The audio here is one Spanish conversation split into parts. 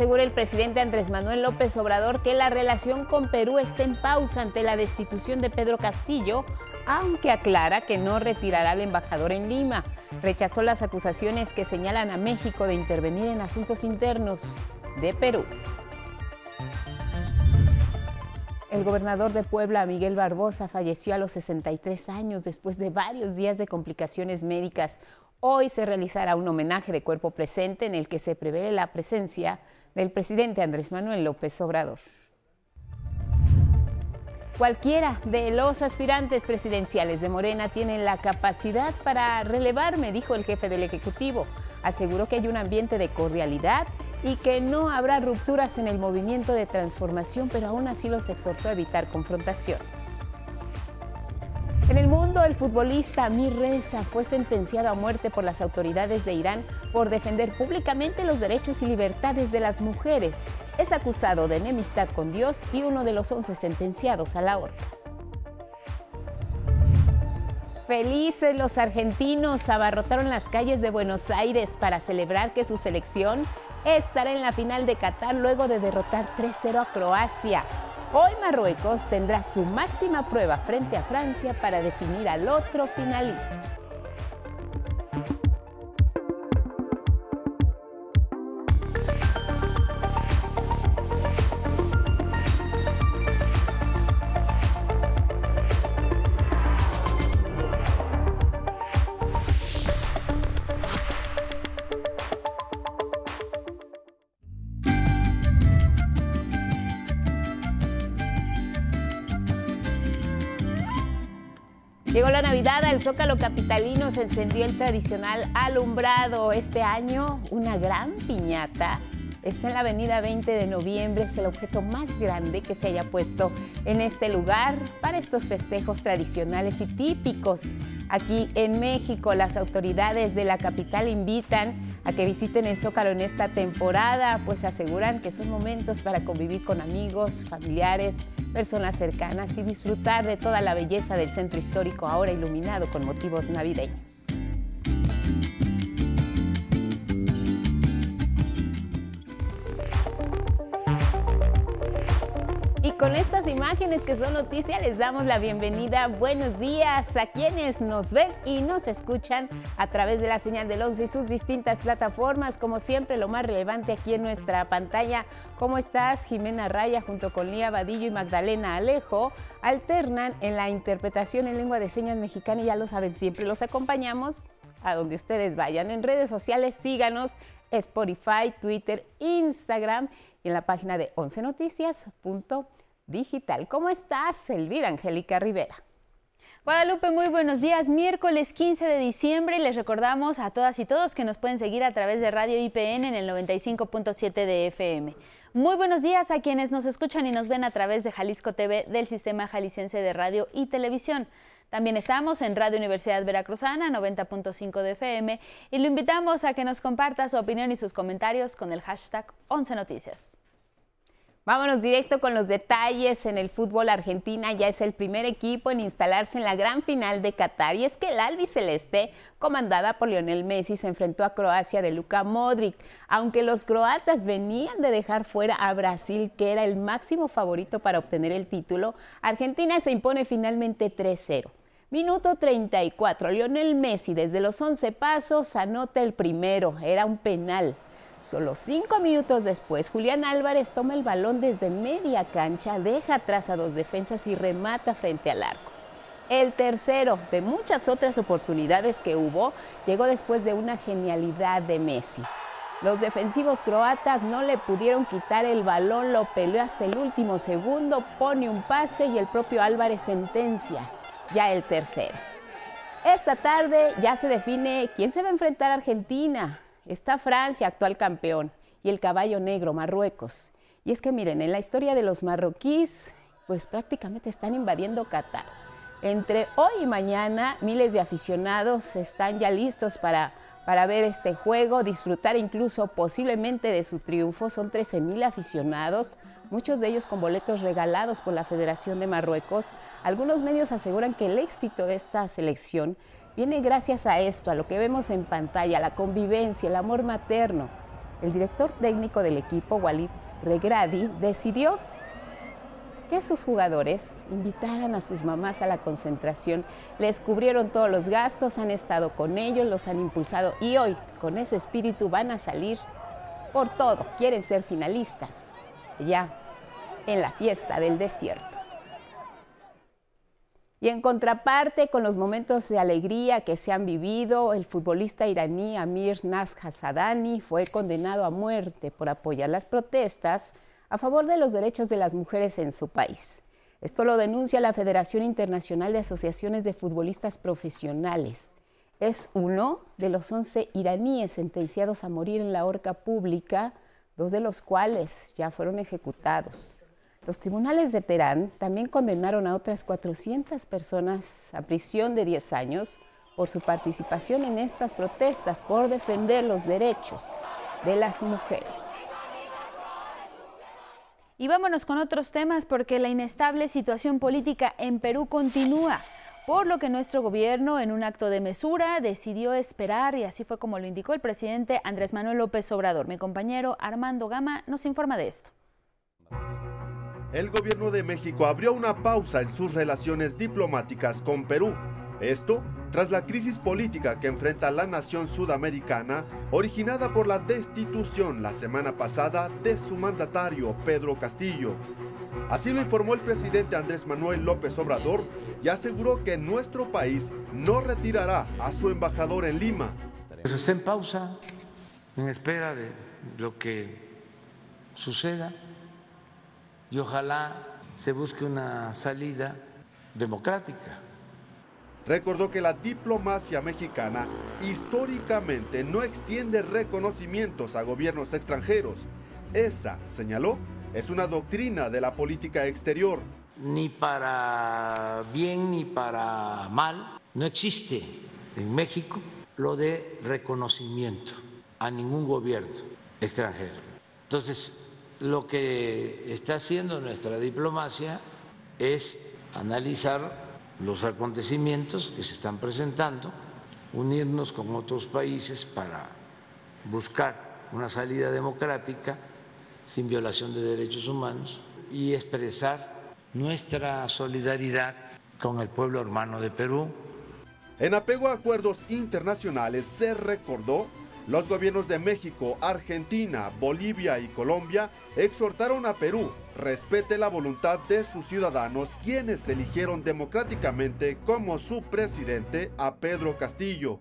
Asegura el presidente Andrés Manuel López Obrador que la relación con Perú está en pausa ante la destitución de Pedro Castillo, aunque aclara que no retirará al embajador en Lima. Rechazó las acusaciones que señalan a México de intervenir en asuntos internos de Perú. El gobernador de Puebla, Miguel Barbosa, falleció a los 63 años después de varios días de complicaciones médicas. Hoy se realizará un homenaje de cuerpo presente en el que se prevé la presencia del presidente Andrés Manuel López Obrador. Cualquiera de los aspirantes presidenciales de Morena tienen la capacidad para relevarme, dijo el jefe del Ejecutivo. Aseguró que hay un ambiente de cordialidad y que no habrá rupturas en el movimiento de transformación, pero aún así los exhortó a evitar confrontaciones. En el mundo, el futbolista Amir Reza fue sentenciado a muerte por las autoridades de Irán por defender públicamente los derechos y libertades de las mujeres. Es acusado de enemistad con Dios y uno de los once sentenciados a la horca. Felices los argentinos abarrotaron las calles de Buenos Aires para celebrar que su selección estará en la final de Qatar luego de derrotar 3-0 a Croacia. Hoy Marruecos tendrá su máxima prueba frente a Francia para definir al otro finalista. Zócalo Capitalino se encendió el tradicional alumbrado. Este año, una gran piñata. Está en la avenida 20 de noviembre, es el objeto más grande que se haya puesto en este lugar para estos festejos tradicionales y típicos. Aquí en México, las autoridades de la capital invitan a que visiten el Zócalo en esta temporada, pues aseguran que son momentos para convivir con amigos, familiares, personas cercanas y disfrutar de toda la belleza del centro histórico ahora iluminado con motivos navideños. Con estas imágenes que son noticia les damos la bienvenida. Buenos días a quienes nos ven y nos escuchan a través de la señal del 11 y sus distintas plataformas. Como siempre, lo más relevante aquí en nuestra pantalla. ¿Cómo estás? Jimena Raya junto con Lía Vadillo y Magdalena Alejo alternan en la interpretación en lengua de señas mexicana y ya lo saben, siempre los acompañamos a donde ustedes vayan. En redes sociales síganos Spotify, Twitter, Instagram y en la página de 11noticias.com digital. ¿Cómo estás, Elvira Angélica Rivera? Guadalupe, muy buenos días. Miércoles 15 de diciembre les recordamos a todas y todos que nos pueden seguir a través de Radio IPN en el 95.7 de FM. Muy buenos días a quienes nos escuchan y nos ven a través de Jalisco TV del Sistema Jalisciense de Radio y Televisión. También estamos en Radio Universidad Veracruzana 90.5 de FM y lo invitamos a que nos comparta su opinión y sus comentarios con el hashtag 11 Noticias. Vámonos directo con los detalles. En el fútbol Argentina ya es el primer equipo en instalarse en la gran final de Qatar. Y es que el albiceleste, comandada por Lionel Messi, se enfrentó a Croacia de Luka Modric. Aunque los croatas venían de dejar fuera a Brasil, que era el máximo favorito para obtener el título, Argentina se impone finalmente 3-0. Minuto 34. Lionel Messi desde los 11 pasos anota el primero. Era un penal. Solo cinco minutos después, Julián Álvarez toma el balón desde media cancha, deja atrás a dos defensas y remata frente al arco. El tercero de muchas otras oportunidades que hubo llegó después de una genialidad de Messi. Los defensivos croatas no le pudieron quitar el balón, lo peleó hasta el último segundo, pone un pase y el propio Álvarez sentencia ya el tercero. Esta tarde ya se define quién se va a enfrentar a Argentina. Está Francia, actual campeón, y el caballo negro, Marruecos. Y es que miren, en la historia de los marroquíes, pues prácticamente están invadiendo Qatar. Entre hoy y mañana, miles de aficionados están ya listos para, para ver este juego, disfrutar incluso posiblemente de su triunfo. Son 13 mil aficionados, muchos de ellos con boletos regalados por la Federación de Marruecos. Algunos medios aseguran que el éxito de esta selección viene gracias a esto, a lo que vemos en pantalla, la convivencia, el amor materno. el director técnico del equipo, Walid Regradi, decidió que sus jugadores invitaran a sus mamás a la concentración. Les cubrieron todos los gastos, han estado con ellos, los han impulsado y hoy con ese espíritu van a salir por todo. Quieren ser finalistas ya en la fiesta del desierto. Y en contraparte, con los momentos de alegría que se han vivido, el futbolista iraní Amir Nas Hasadani fue condenado a muerte por apoyar las protestas a favor de los derechos de las mujeres en su país. Esto lo denuncia la Federación Internacional de Asociaciones de Futbolistas Profesionales. Es uno de los 11 iraníes sentenciados a morir en la horca pública, dos de los cuales ya fueron ejecutados. Los tribunales de Teherán también condenaron a otras 400 personas a prisión de 10 años por su participación en estas protestas por defender los derechos de las mujeres. Y vámonos con otros temas porque la inestable situación política en Perú continúa, por lo que nuestro gobierno en un acto de mesura decidió esperar y así fue como lo indicó el presidente Andrés Manuel López Obrador. Mi compañero Armando Gama nos informa de esto. El gobierno de México abrió una pausa en sus relaciones diplomáticas con Perú esto tras la crisis política que enfrenta la nación sudamericana, originada por la destitución la semana pasada de su mandatario Pedro Castillo. Así lo informó el presidente Andrés Manuel López Obrador y aseguró que nuestro país no retirará a su embajador en Lima. Pues está en pausa, en espera de lo que suceda y ojalá se busque una salida democrática recordó que la diplomacia mexicana históricamente no extiende reconocimientos a gobiernos extranjeros. Esa, señaló, es una doctrina de la política exterior. Ni para bien ni para mal, no existe en México lo de reconocimiento a ningún gobierno extranjero. Entonces, lo que está haciendo nuestra diplomacia es analizar los acontecimientos que se están presentando, unirnos con otros países para buscar una salida democrática sin violación de derechos humanos y expresar nuestra solidaridad con el pueblo hermano de Perú. En apego a acuerdos internacionales se recordó los gobiernos de México, Argentina, Bolivia y Colombia exhortaron a Perú respete la voluntad de sus ciudadanos quienes eligieron democráticamente como su presidente a Pedro Castillo.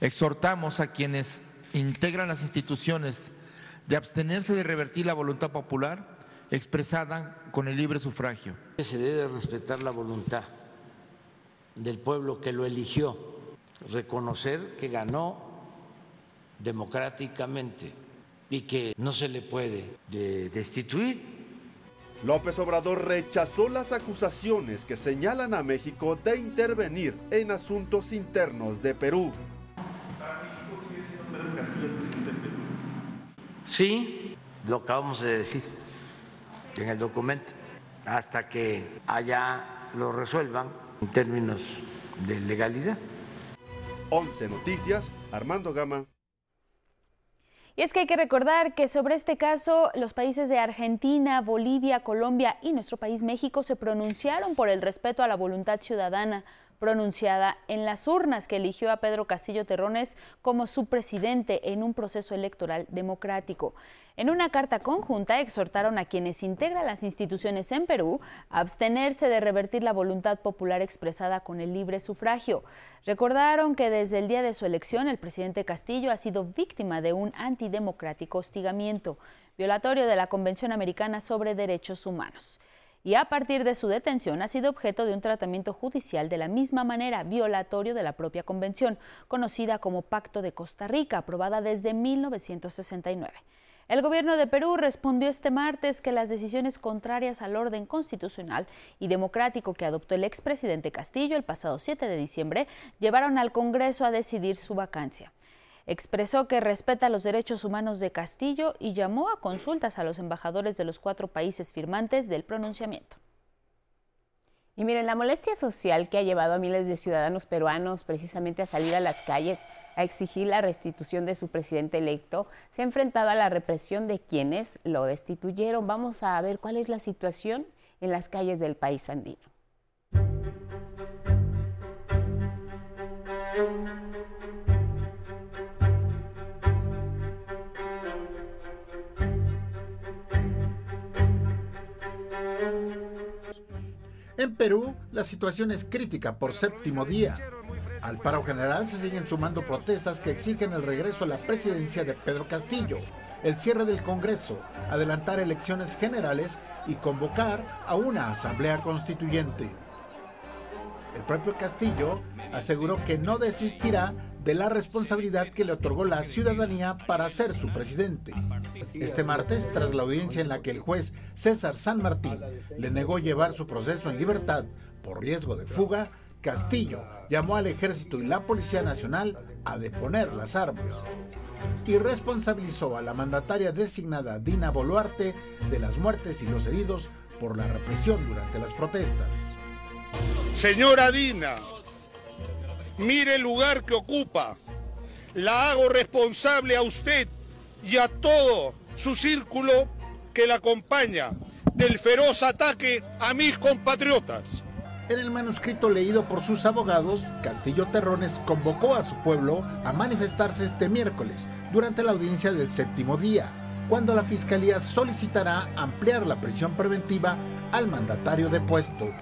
Exhortamos a quienes integran las instituciones de abstenerse de revertir la voluntad popular expresada con el libre sufragio. Se debe respetar la voluntad del pueblo que lo eligió, reconocer que ganó democráticamente y que no se le puede destituir. López Obrador rechazó las acusaciones que señalan a México de intervenir en asuntos internos de Perú. Sí, lo acabamos de decir en el documento, hasta que allá lo resuelvan en términos de legalidad. 11 Noticias, Armando Gama. Y es que hay que recordar que sobre este caso los países de Argentina, Bolivia, Colombia y nuestro país México se pronunciaron por el respeto a la voluntad ciudadana pronunciada en las urnas que eligió a Pedro Castillo Terrones como su presidente en un proceso electoral democrático. En una carta conjunta exhortaron a quienes integran las instituciones en Perú a abstenerse de revertir la voluntad popular expresada con el libre sufragio. Recordaron que desde el día de su elección el presidente Castillo ha sido víctima de un antidemocrático hostigamiento, violatorio de la Convención Americana sobre Derechos Humanos y a partir de su detención ha sido objeto de un tratamiento judicial de la misma manera violatorio de la propia convención, conocida como Pacto de Costa Rica, aprobada desde 1969. El gobierno de Perú respondió este martes que las decisiones contrarias al orden constitucional y democrático que adoptó el expresidente Castillo el pasado 7 de diciembre llevaron al Congreso a decidir su vacancia. Expresó que respeta los derechos humanos de Castillo y llamó a consultas a los embajadores de los cuatro países firmantes del pronunciamiento. Y miren, la molestia social que ha llevado a miles de ciudadanos peruanos precisamente a salir a las calles a exigir la restitución de su presidente electo se ha enfrentado a la represión de quienes lo destituyeron. Vamos a ver cuál es la situación en las calles del país andino. En Perú, la situación es crítica por séptimo día. Al paro general se siguen sumando protestas que exigen el regreso a la presidencia de Pedro Castillo, el cierre del Congreso, adelantar elecciones generales y convocar a una asamblea constituyente. El propio Castillo aseguró que no desistirá de la responsabilidad que le otorgó la ciudadanía para ser su presidente. Este martes, tras la audiencia en la que el juez César San Martín le negó llevar su proceso en libertad por riesgo de fuga, Castillo llamó al ejército y la Policía Nacional a deponer las armas y responsabilizó a la mandataria designada Dina Boluarte de las muertes y los heridos por la represión durante las protestas. Señora Dina, mire el lugar que ocupa. La hago responsable a usted y a todo su círculo que la acompaña del feroz ataque a mis compatriotas. En el manuscrito leído por sus abogados, Castillo Terrones convocó a su pueblo a manifestarse este miércoles durante la audiencia del séptimo día, cuando la Fiscalía solicitará ampliar la prisión preventiva al mandatario depuesto.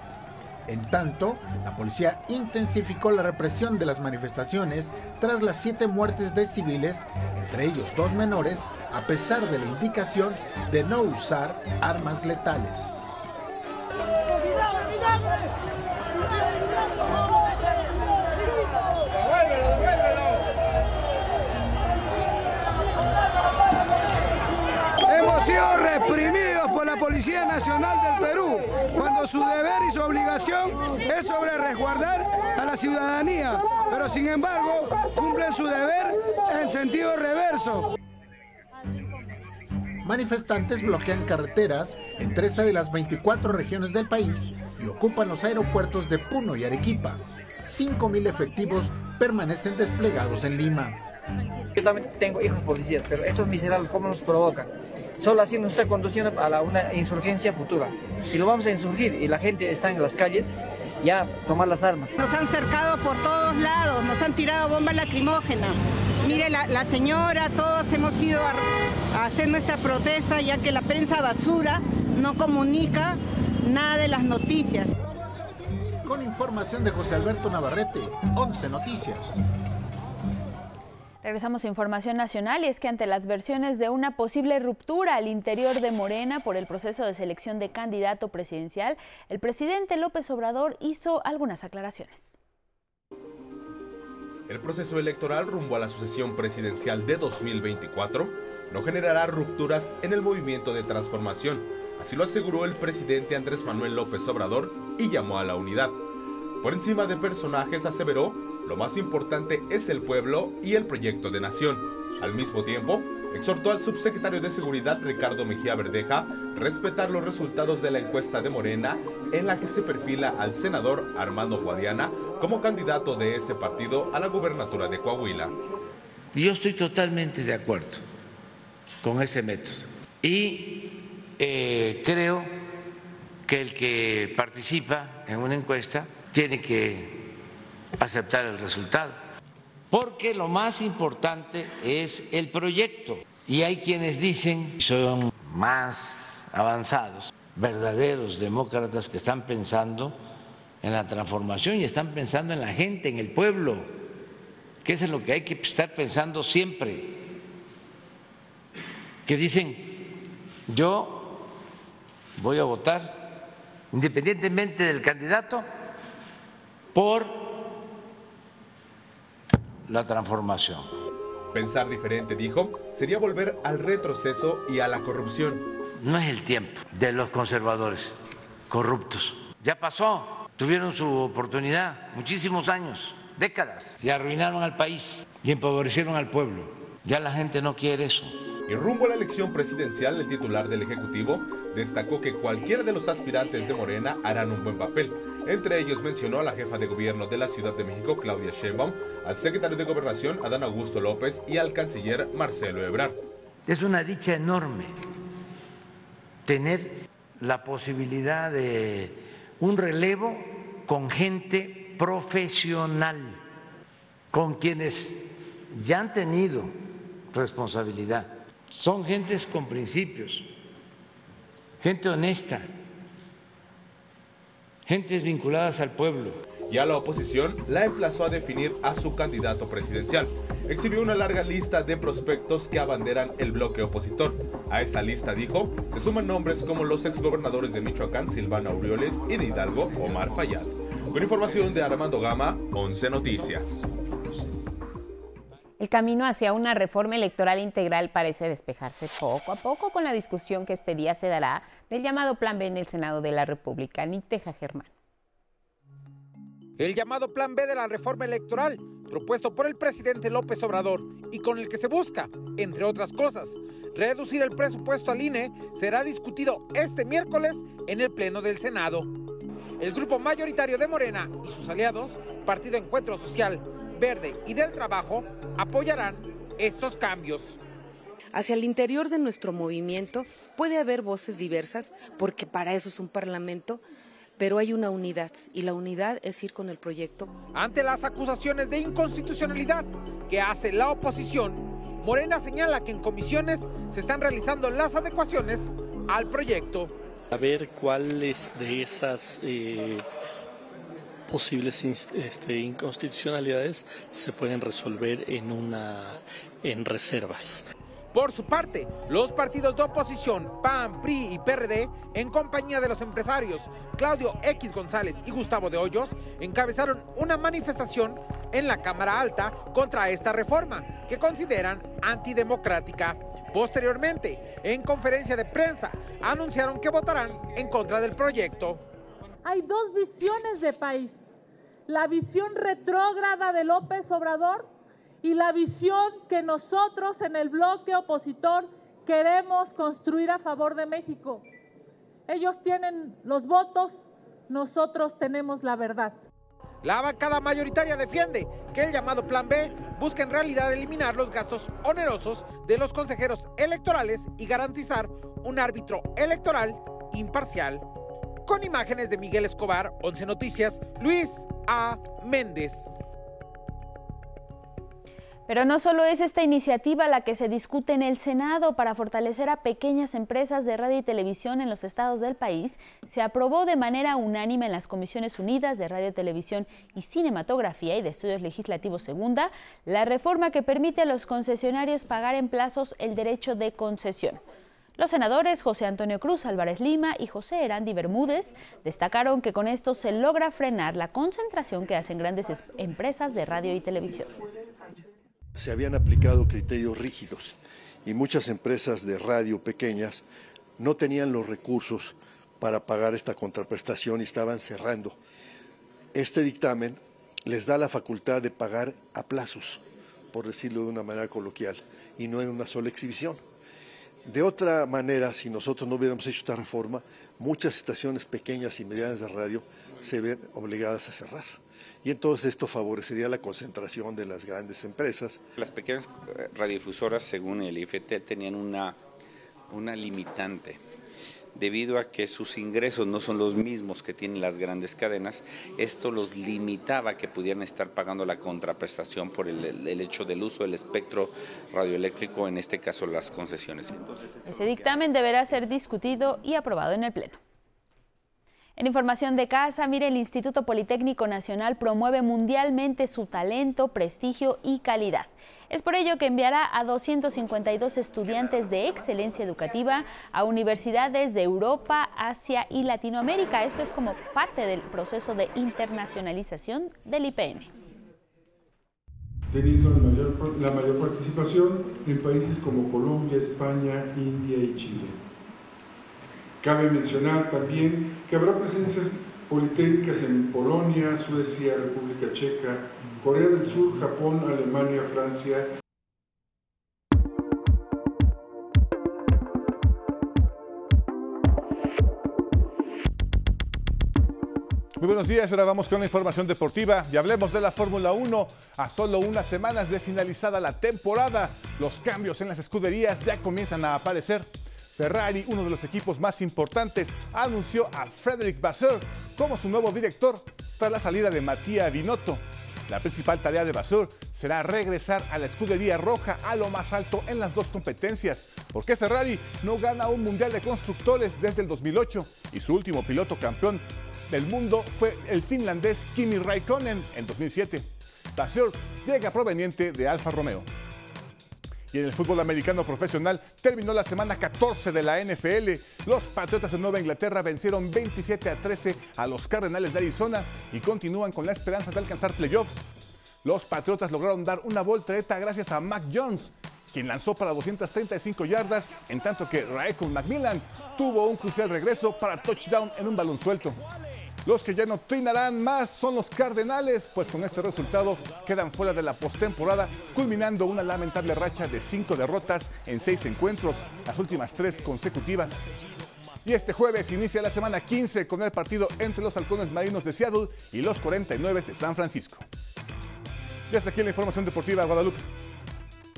En tanto, la policía intensificó la represión de las manifestaciones tras las siete muertes de civiles, entre ellos dos menores, a pesar de la indicación de no usar armas letales. Hemos sido reprimidos la Policía Nacional del Perú, cuando su deber y su obligación es sobre resguardar a la ciudadanía, pero sin embargo cumplen su deber en sentido reverso. Manifestantes bloquean carreteras en 13 de las 24 regiones del país y ocupan los aeropuertos de Puno y Arequipa. 5.000 efectivos permanecen desplegados en Lima. Yo también tengo hijos policías, pero estos miserables, ¿cómo nos provocan? Solo así nos está conduciendo a la, una insurgencia futura. Y lo vamos a insurgir y la gente está en las calles ya tomar las armas. Nos han cercado por todos lados, nos han tirado bombas lacrimógenas. Mire, la, la señora, todos hemos ido a, a hacer nuestra protesta ya que la prensa basura no comunica nada de las noticias. Con información de José Alberto Navarrete, 11 Noticias. Regresamos a información nacional y es que ante las versiones de una posible ruptura al interior de Morena por el proceso de selección de candidato presidencial, el presidente López Obrador hizo algunas aclaraciones. El proceso electoral rumbo a la sucesión presidencial de 2024 no generará rupturas en el movimiento de transformación, así lo aseguró el presidente Andrés Manuel López Obrador y llamó a la unidad. Por encima de personajes aseveró, lo más importante es el pueblo y el proyecto de nación. Al mismo tiempo, exhortó al subsecretario de Seguridad Ricardo Mejía Verdeja respetar los resultados de la encuesta de Morena en la que se perfila al senador Armando Guadiana como candidato de ese partido a la gubernatura de Coahuila. Yo estoy totalmente de acuerdo con ese método y eh, creo que el que participa en una encuesta tiene que aceptar el resultado, porque lo más importante es el proyecto. Y hay quienes dicen, son más avanzados, verdaderos demócratas que están pensando en la transformación y están pensando en la gente, en el pueblo, que es en lo que hay que estar pensando siempre. Que dicen, yo voy a votar independientemente del candidato por la transformación. Pensar diferente, dijo, sería volver al retroceso y a la corrupción. No es el tiempo de los conservadores corruptos. Ya pasó, tuvieron su oportunidad muchísimos años, décadas, y arruinaron al país y empobrecieron al pueblo. Ya la gente no quiere eso. Y rumbo a la elección presidencial, el titular del Ejecutivo destacó que cualquiera de los aspirantes de Morena harán un buen papel Entre ellos mencionó a la jefa de gobierno de la Ciudad de México, Claudia Sheinbaum, al secretario de Gobernación, Adán Augusto López, y al canciller Marcelo Ebrard. Es una dicha enorme tener la posibilidad de un relevo con gente profesional, con quienes ya han tenido responsabilidad. Son gentes con principios, gente honesta, gentes vinculadas al pueblo. Y a la oposición la emplazó a definir a su candidato presidencial. Exhibió una larga lista de prospectos que abanderan el bloque opositor. A esa lista, dijo, se suman nombres como los exgobernadores de Michoacán, Silvana Aureoles, y de Hidalgo, Omar Fayad. Con información de Armando Gama, 11 Noticias. El camino hacia una reforma electoral integral parece despejarse poco a poco con la discusión que este día se dará del llamado Plan B en el Senado de la República. Niteja Germán. El llamado Plan B de la reforma electoral, propuesto por el presidente López Obrador y con el que se busca, entre otras cosas, reducir el presupuesto al INE, será discutido este miércoles en el Pleno del Senado. El grupo mayoritario de Morena y sus aliados, Partido Encuentro Social, Verde y del Trabajo apoyarán estos cambios. Hacia el interior de nuestro movimiento puede haber voces diversas, porque para eso es un parlamento, pero hay una unidad y la unidad es ir con el proyecto. Ante las acusaciones de inconstitucionalidad que hace la oposición, Morena señala que en comisiones se están realizando las adecuaciones al proyecto. A ver cuáles de esas eh, posibles este, inconstitucionalidades se pueden resolver en una en reservas. Por su parte, los partidos de oposición, PAN, PRI y PRD, en compañía de los empresarios Claudio X González y Gustavo de Hoyos, encabezaron una manifestación en la Cámara Alta contra esta reforma, que consideran antidemocrática. Posteriormente, en conferencia de prensa, anunciaron que votarán en contra del proyecto. Hay dos visiones de país la visión retrógrada de López Obrador y la visión que nosotros en el bloque opositor queremos construir a favor de México. Ellos tienen los votos, nosotros tenemos la verdad. La bancada mayoritaria defiende que el llamado Plan B busca en realidad eliminar los gastos onerosos de los consejeros electorales y garantizar un árbitro electoral imparcial. Con imágenes de Miguel Escobar, 11 Noticias, Luis A. Méndez. Pero no solo es esta iniciativa la que se discute en el Senado para fortalecer a pequeñas empresas de radio y televisión en los estados del país, se aprobó de manera unánime en las Comisiones Unidas de Radio, Televisión y Cinematografía y de Estudios Legislativos Segunda la reforma que permite a los concesionarios pagar en plazos el derecho de concesión. Los senadores José Antonio Cruz Álvarez Lima y José Erandi Bermúdez destacaron que con esto se logra frenar la concentración que hacen grandes empresas de radio y televisión. Se habían aplicado criterios rígidos y muchas empresas de radio pequeñas no tenían los recursos para pagar esta contraprestación y estaban cerrando. Este dictamen les da la facultad de pagar a plazos, por decirlo de una manera coloquial, y no en una sola exhibición. De otra manera, si nosotros no hubiéramos hecho esta reforma, muchas estaciones pequeñas y medianas de radio se ven obligadas a cerrar. Y entonces esto favorecería la concentración de las grandes empresas. Las pequeñas eh, radiodifusoras, según el IFT, tenían una, una limitante debido a que sus ingresos no son los mismos que tienen las grandes cadenas, esto los limitaba a que pudieran estar pagando la contraprestación por el, hecho del uso del espectro radioeléctrico, en este caso las concesiones. Ese dictamen deberá ser discutido y aprobado en el Pleno. En información de casa, mire, el Instituto Politécnico Nacional promueve mundialmente su talento, prestigio y calidad. Es por ello que enviará a 252 estudiantes de excelencia educativa a universidades de Europa, Asia y Latinoamérica. Esto es como parte del proceso de internacionalización del IPN. Teniendo la mayor, la mayor participación en países como Colombia, España, India y Chile. Cabe mencionar también que habrá presencias politécnicas en Polonia, Suecia, República Checa, Corea del Sur, Japón, Alemania, Francia. Muy buenos días, ahora vamos con la información deportiva y hablemos de la Fórmula 1. A solo unas semanas de finalizada la temporada, los cambios en las escuderías ya comienzan a aparecer. Ferrari, uno de los equipos más importantes, anunció a Frederick Vasseur como su nuevo director tras la salida de Matías Binotto. La principal tarea de Vasseur será regresar a la escudería roja a lo más alto en las dos competencias, porque Ferrari no gana un mundial de constructores desde el 2008 y su último piloto campeón del mundo fue el finlandés Kimi Raikkonen en 2007. Vasseur llega proveniente de Alfa Romeo. Y en el fútbol americano profesional terminó la semana 14 de la NFL. Los Patriotas de Nueva Inglaterra vencieron 27 a 13 a los Cardenales de Arizona y continúan con la esperanza de alcanzar playoffs. Los Patriotas lograron dar una voltereta gracias a Mac Jones, quien lanzó para 235 yardas, en tanto que Raekwon Macmillan tuvo un crucial regreso para touchdown en un balón suelto. Los que ya no trinarán más son los Cardenales, pues con este resultado quedan fuera de la postemporada, culminando una lamentable racha de cinco derrotas en seis encuentros, las últimas tres consecutivas. Y este jueves inicia la semana 15 con el partido entre los halcones marinos de Seattle y los 49 de San Francisco. Y hasta aquí la información deportiva, Guadalupe.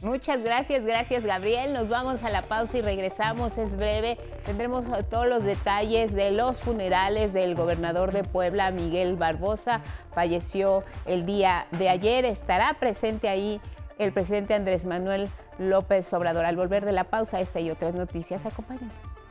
Muchas gracias, gracias Gabriel. Nos vamos a la pausa y regresamos, es breve. Tendremos todos los detalles de los funerales del gobernador de Puebla, Miguel Barbosa. Falleció el día de ayer. Estará presente ahí el presidente Andrés Manuel López Obrador. Al volver de la pausa, esta y otras noticias, acompáñenos.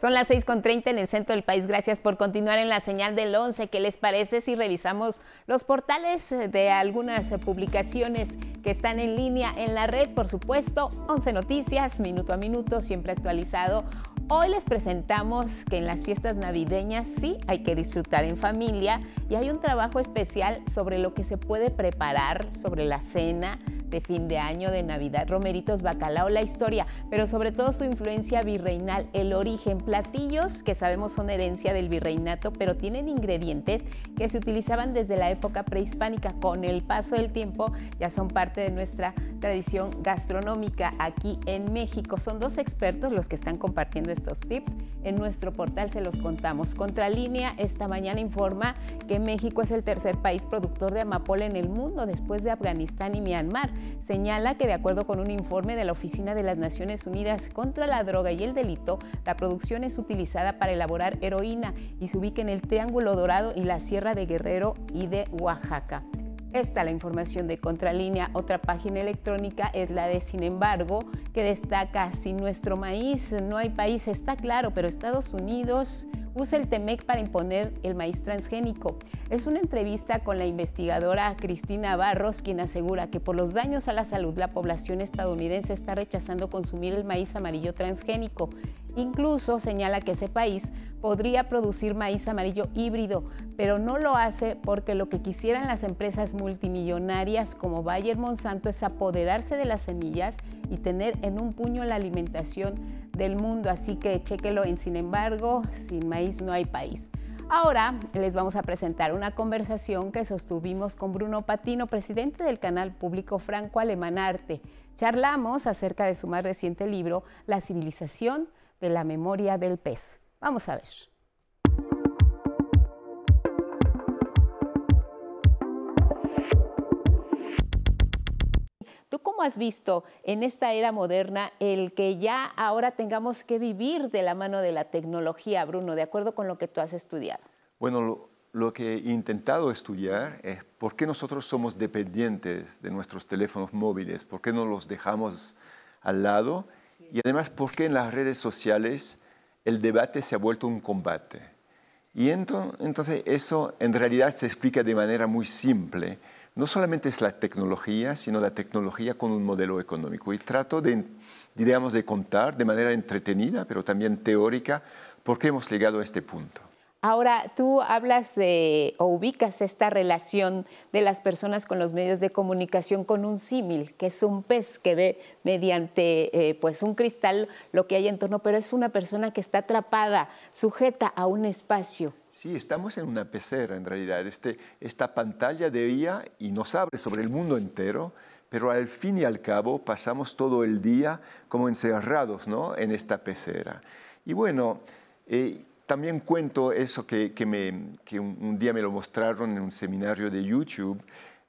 Son las 6.30 en el centro del país. Gracias por continuar en la señal del 11. ¿Qué les parece si revisamos los portales de algunas publicaciones que están en línea en la red? Por supuesto, 11 Noticias, minuto a minuto, siempre actualizado. Hoy les presentamos que en las fiestas navideñas sí hay que disfrutar en familia y hay un trabajo especial sobre lo que se puede preparar, sobre la cena de fin de año, de Navidad, romeritos, bacalao, la historia, pero sobre todo su influencia virreinal, el origen, platillos que sabemos son herencia del virreinato, pero tienen ingredientes que se utilizaban desde la época prehispánica. Con el paso del tiempo ya son parte de nuestra tradición gastronómica aquí en México. Son dos expertos los que están compartiendo estos tips. En nuestro portal se los contamos. Contralínea esta mañana informa que México es el tercer país productor de amapola en el mundo después de Afganistán y Myanmar señala que de acuerdo con un informe de la Oficina de las Naciones Unidas contra la Droga y el Delito, la producción es utilizada para elaborar heroína y se ubica en el Triángulo Dorado y la Sierra de Guerrero y de Oaxaca. Esta la información de Contralínea. Otra página electrónica es la de Sin embargo, que destaca, sin nuestro maíz no hay país, está claro, pero Estados Unidos usa el TEMEC para imponer el maíz transgénico. Es una entrevista con la investigadora Cristina Barros, quien asegura que por los daños a la salud la población estadounidense está rechazando consumir el maíz amarillo transgénico. Incluso señala que ese país podría producir maíz amarillo híbrido, pero no lo hace porque lo que quisieran las empresas multimillonarias como Bayer Monsanto es apoderarse de las semillas y tener en un puño la alimentación del mundo. Así que chéquelo en Sin embargo, sin maíz no hay país. Ahora les vamos a presentar una conversación que sostuvimos con Bruno Patino, presidente del canal público Franco Alemán Arte. Charlamos acerca de su más reciente libro, La civilización de la memoria del pez. Vamos a ver. ¿Tú cómo has visto en esta era moderna el que ya ahora tengamos que vivir de la mano de la tecnología, Bruno, de acuerdo con lo que tú has estudiado? Bueno, lo, lo que he intentado estudiar es por qué nosotros somos dependientes de nuestros teléfonos móviles, por qué no los dejamos al lado y además por qué en las redes sociales el debate se ha vuelto un combate. Y entonces eso en realidad se explica de manera muy simple no solamente es la tecnología, sino la tecnología con un modelo económico. Y trato de, digamos, de contar de manera entretenida, pero también teórica, por qué hemos llegado a este punto. Ahora, tú hablas de, o ubicas esta relación de las personas con los medios de comunicación con un símil, que es un pez que ve mediante eh, pues un cristal lo que hay en torno, pero es una persona que está atrapada, sujeta a un espacio. Sí, estamos en una pecera en realidad. Este, esta pantalla de día y nos abre sobre el mundo entero, pero al fin y al cabo pasamos todo el día como encerrados ¿no? en esta pecera. Y bueno, eh, también cuento eso que, un, día me lo mostraron en un seminario de YouTube,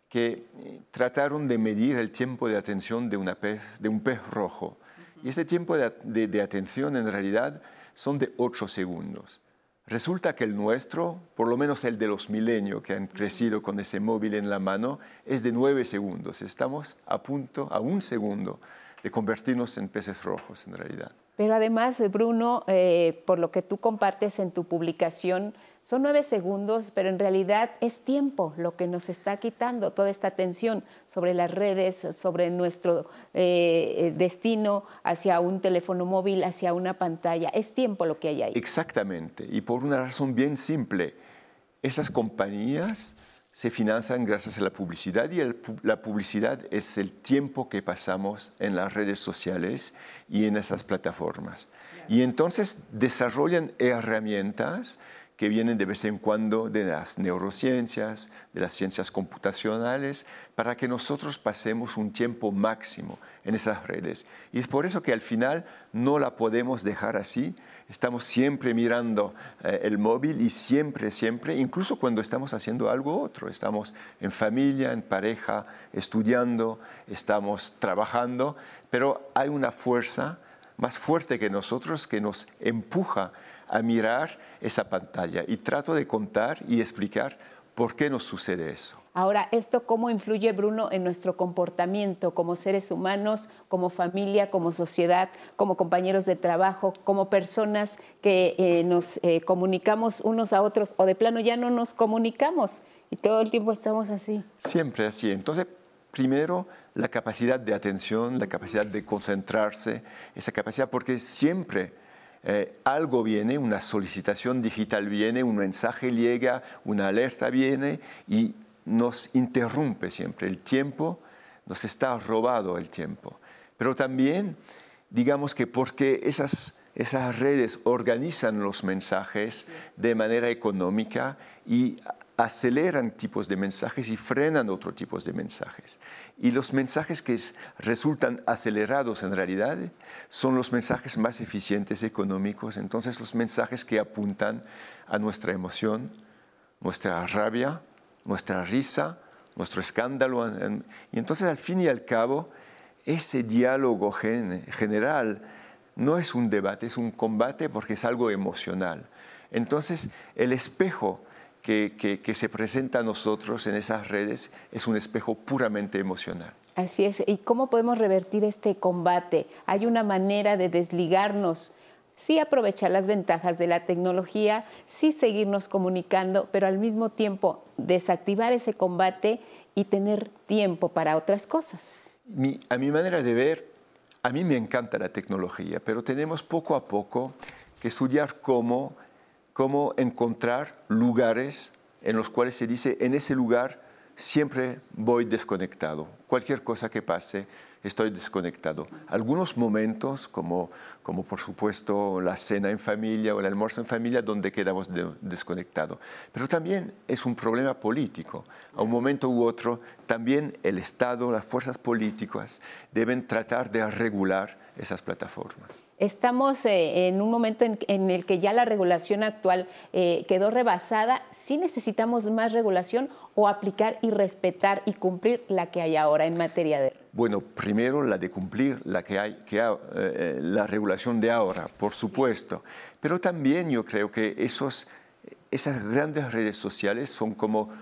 que eh, trataron de medir el tiempo de atención de, una pez, de un pez rojo. Y este tiempo de, atención en realidad son de 8 segundos. Resulta que el nuestro, por lo menos el de los milenios que han crecido con ese móvil en la mano, es de 9 segundos. Estamos a punto, a un segundo, de convertirnos en peces rojos en realidad. Pero además, Bruno, eh, por lo que tú compartes en tu publicación, son nueve segundos, pero en realidad es tiempo lo que nos está quitando toda esta atención sobre las redes, sobre nuestro eh, eh, destino hacia un teléfono móvil, hacia una pantalla. Es tiempo lo que hay ahí. Exactamente, y por una razón bien simple. Esas compañías se financian gracias a la publicidad y la publicidad es el tiempo que pasamos en las redes sociales y en esas plataformas. Y entonces desarrollan herramientas que vienen de vez en cuando de las neurociencias, de las ciencias computacionales, para que nosotros pasemos un tiempo máximo en esas redes. Y es por eso que al final no la podemos dejar así, estamos siempre mirando eh, el móvil y siempre, siempre, incluso cuando estamos haciendo algo otro, estamos en familia, en pareja, estudiando, estamos trabajando, pero hay una fuerza más fuerte que nosotros que nos empuja a mirar esa pantalla y trato de contar y explicar por qué nos sucede eso. Ahora, ¿esto cómo influye, Bruno, en nuestro comportamiento como seres humanos, como familia, como sociedad, como compañeros de trabajo, como personas que eh, nos eh, comunicamos unos a otros o de plano ya no nos comunicamos y todo el tiempo estamos así? Siempre así. Entonces, primero, la capacidad de atención, la capacidad de concentrarse, esa capacidad, porque siempre eh, algo viene, una solicitación digital viene, un mensaje llega, una alerta viene y nos interrumpe siempre. El tiempo nos está robado el tiempo. Pero también, digamos que porque esas, esas redes organizan los mensajes de manera económica y aceleran tipos de mensajes y frenan otros tipos de mensajes. Y los mensajes que resultan acelerados en realidad son los mensajes más eficientes económicos, entonces los mensajes que apuntan a nuestra emoción, nuestra rabia, nuestra risa, nuestro escándalo. Y entonces al fin y al cabo, ese diálogo general no es un debate, es un combate porque es algo emocional. Entonces el espejo que, se presenta a nosotros en esas redes es un espejo puramente emocional. Así es. ¿Y cómo podemos revertir este combate? Hay una manera de desligarnos, sí aprovechar las ventajas de la tecnología, sí seguirnos comunicando, pero al mismo tiempo desactivar ese combate y tener tiempo para otras cosas. a mi manera de ver, a mí me encanta la tecnología, pero tenemos poco a poco que estudiar cómo, cómo encontrar lugares en los cuales se dice, en ese lugar siempre voy desconectado. Cualquier cosa que pase, estoy desconectado. Algunos momentos, como, como por supuesto la cena en familia o el almuerzo en familia, donde quedamos desconectados. Pero también es un problema político. A un momento u otro, también el Estado, las fuerzas políticas deben tratar de regular esas plataformas. Estamos eh, en un momento en, el que ya la regulación actual eh, quedó rebasada. ¿Sí necesitamos más regulación o aplicar y respetar y cumplir la que hay ahora en materia de... Bueno, primero la de cumplir la que hay, que eh, la regulación de ahora, por supuesto. Pero también yo creo que esos, esas grandes redes sociales son como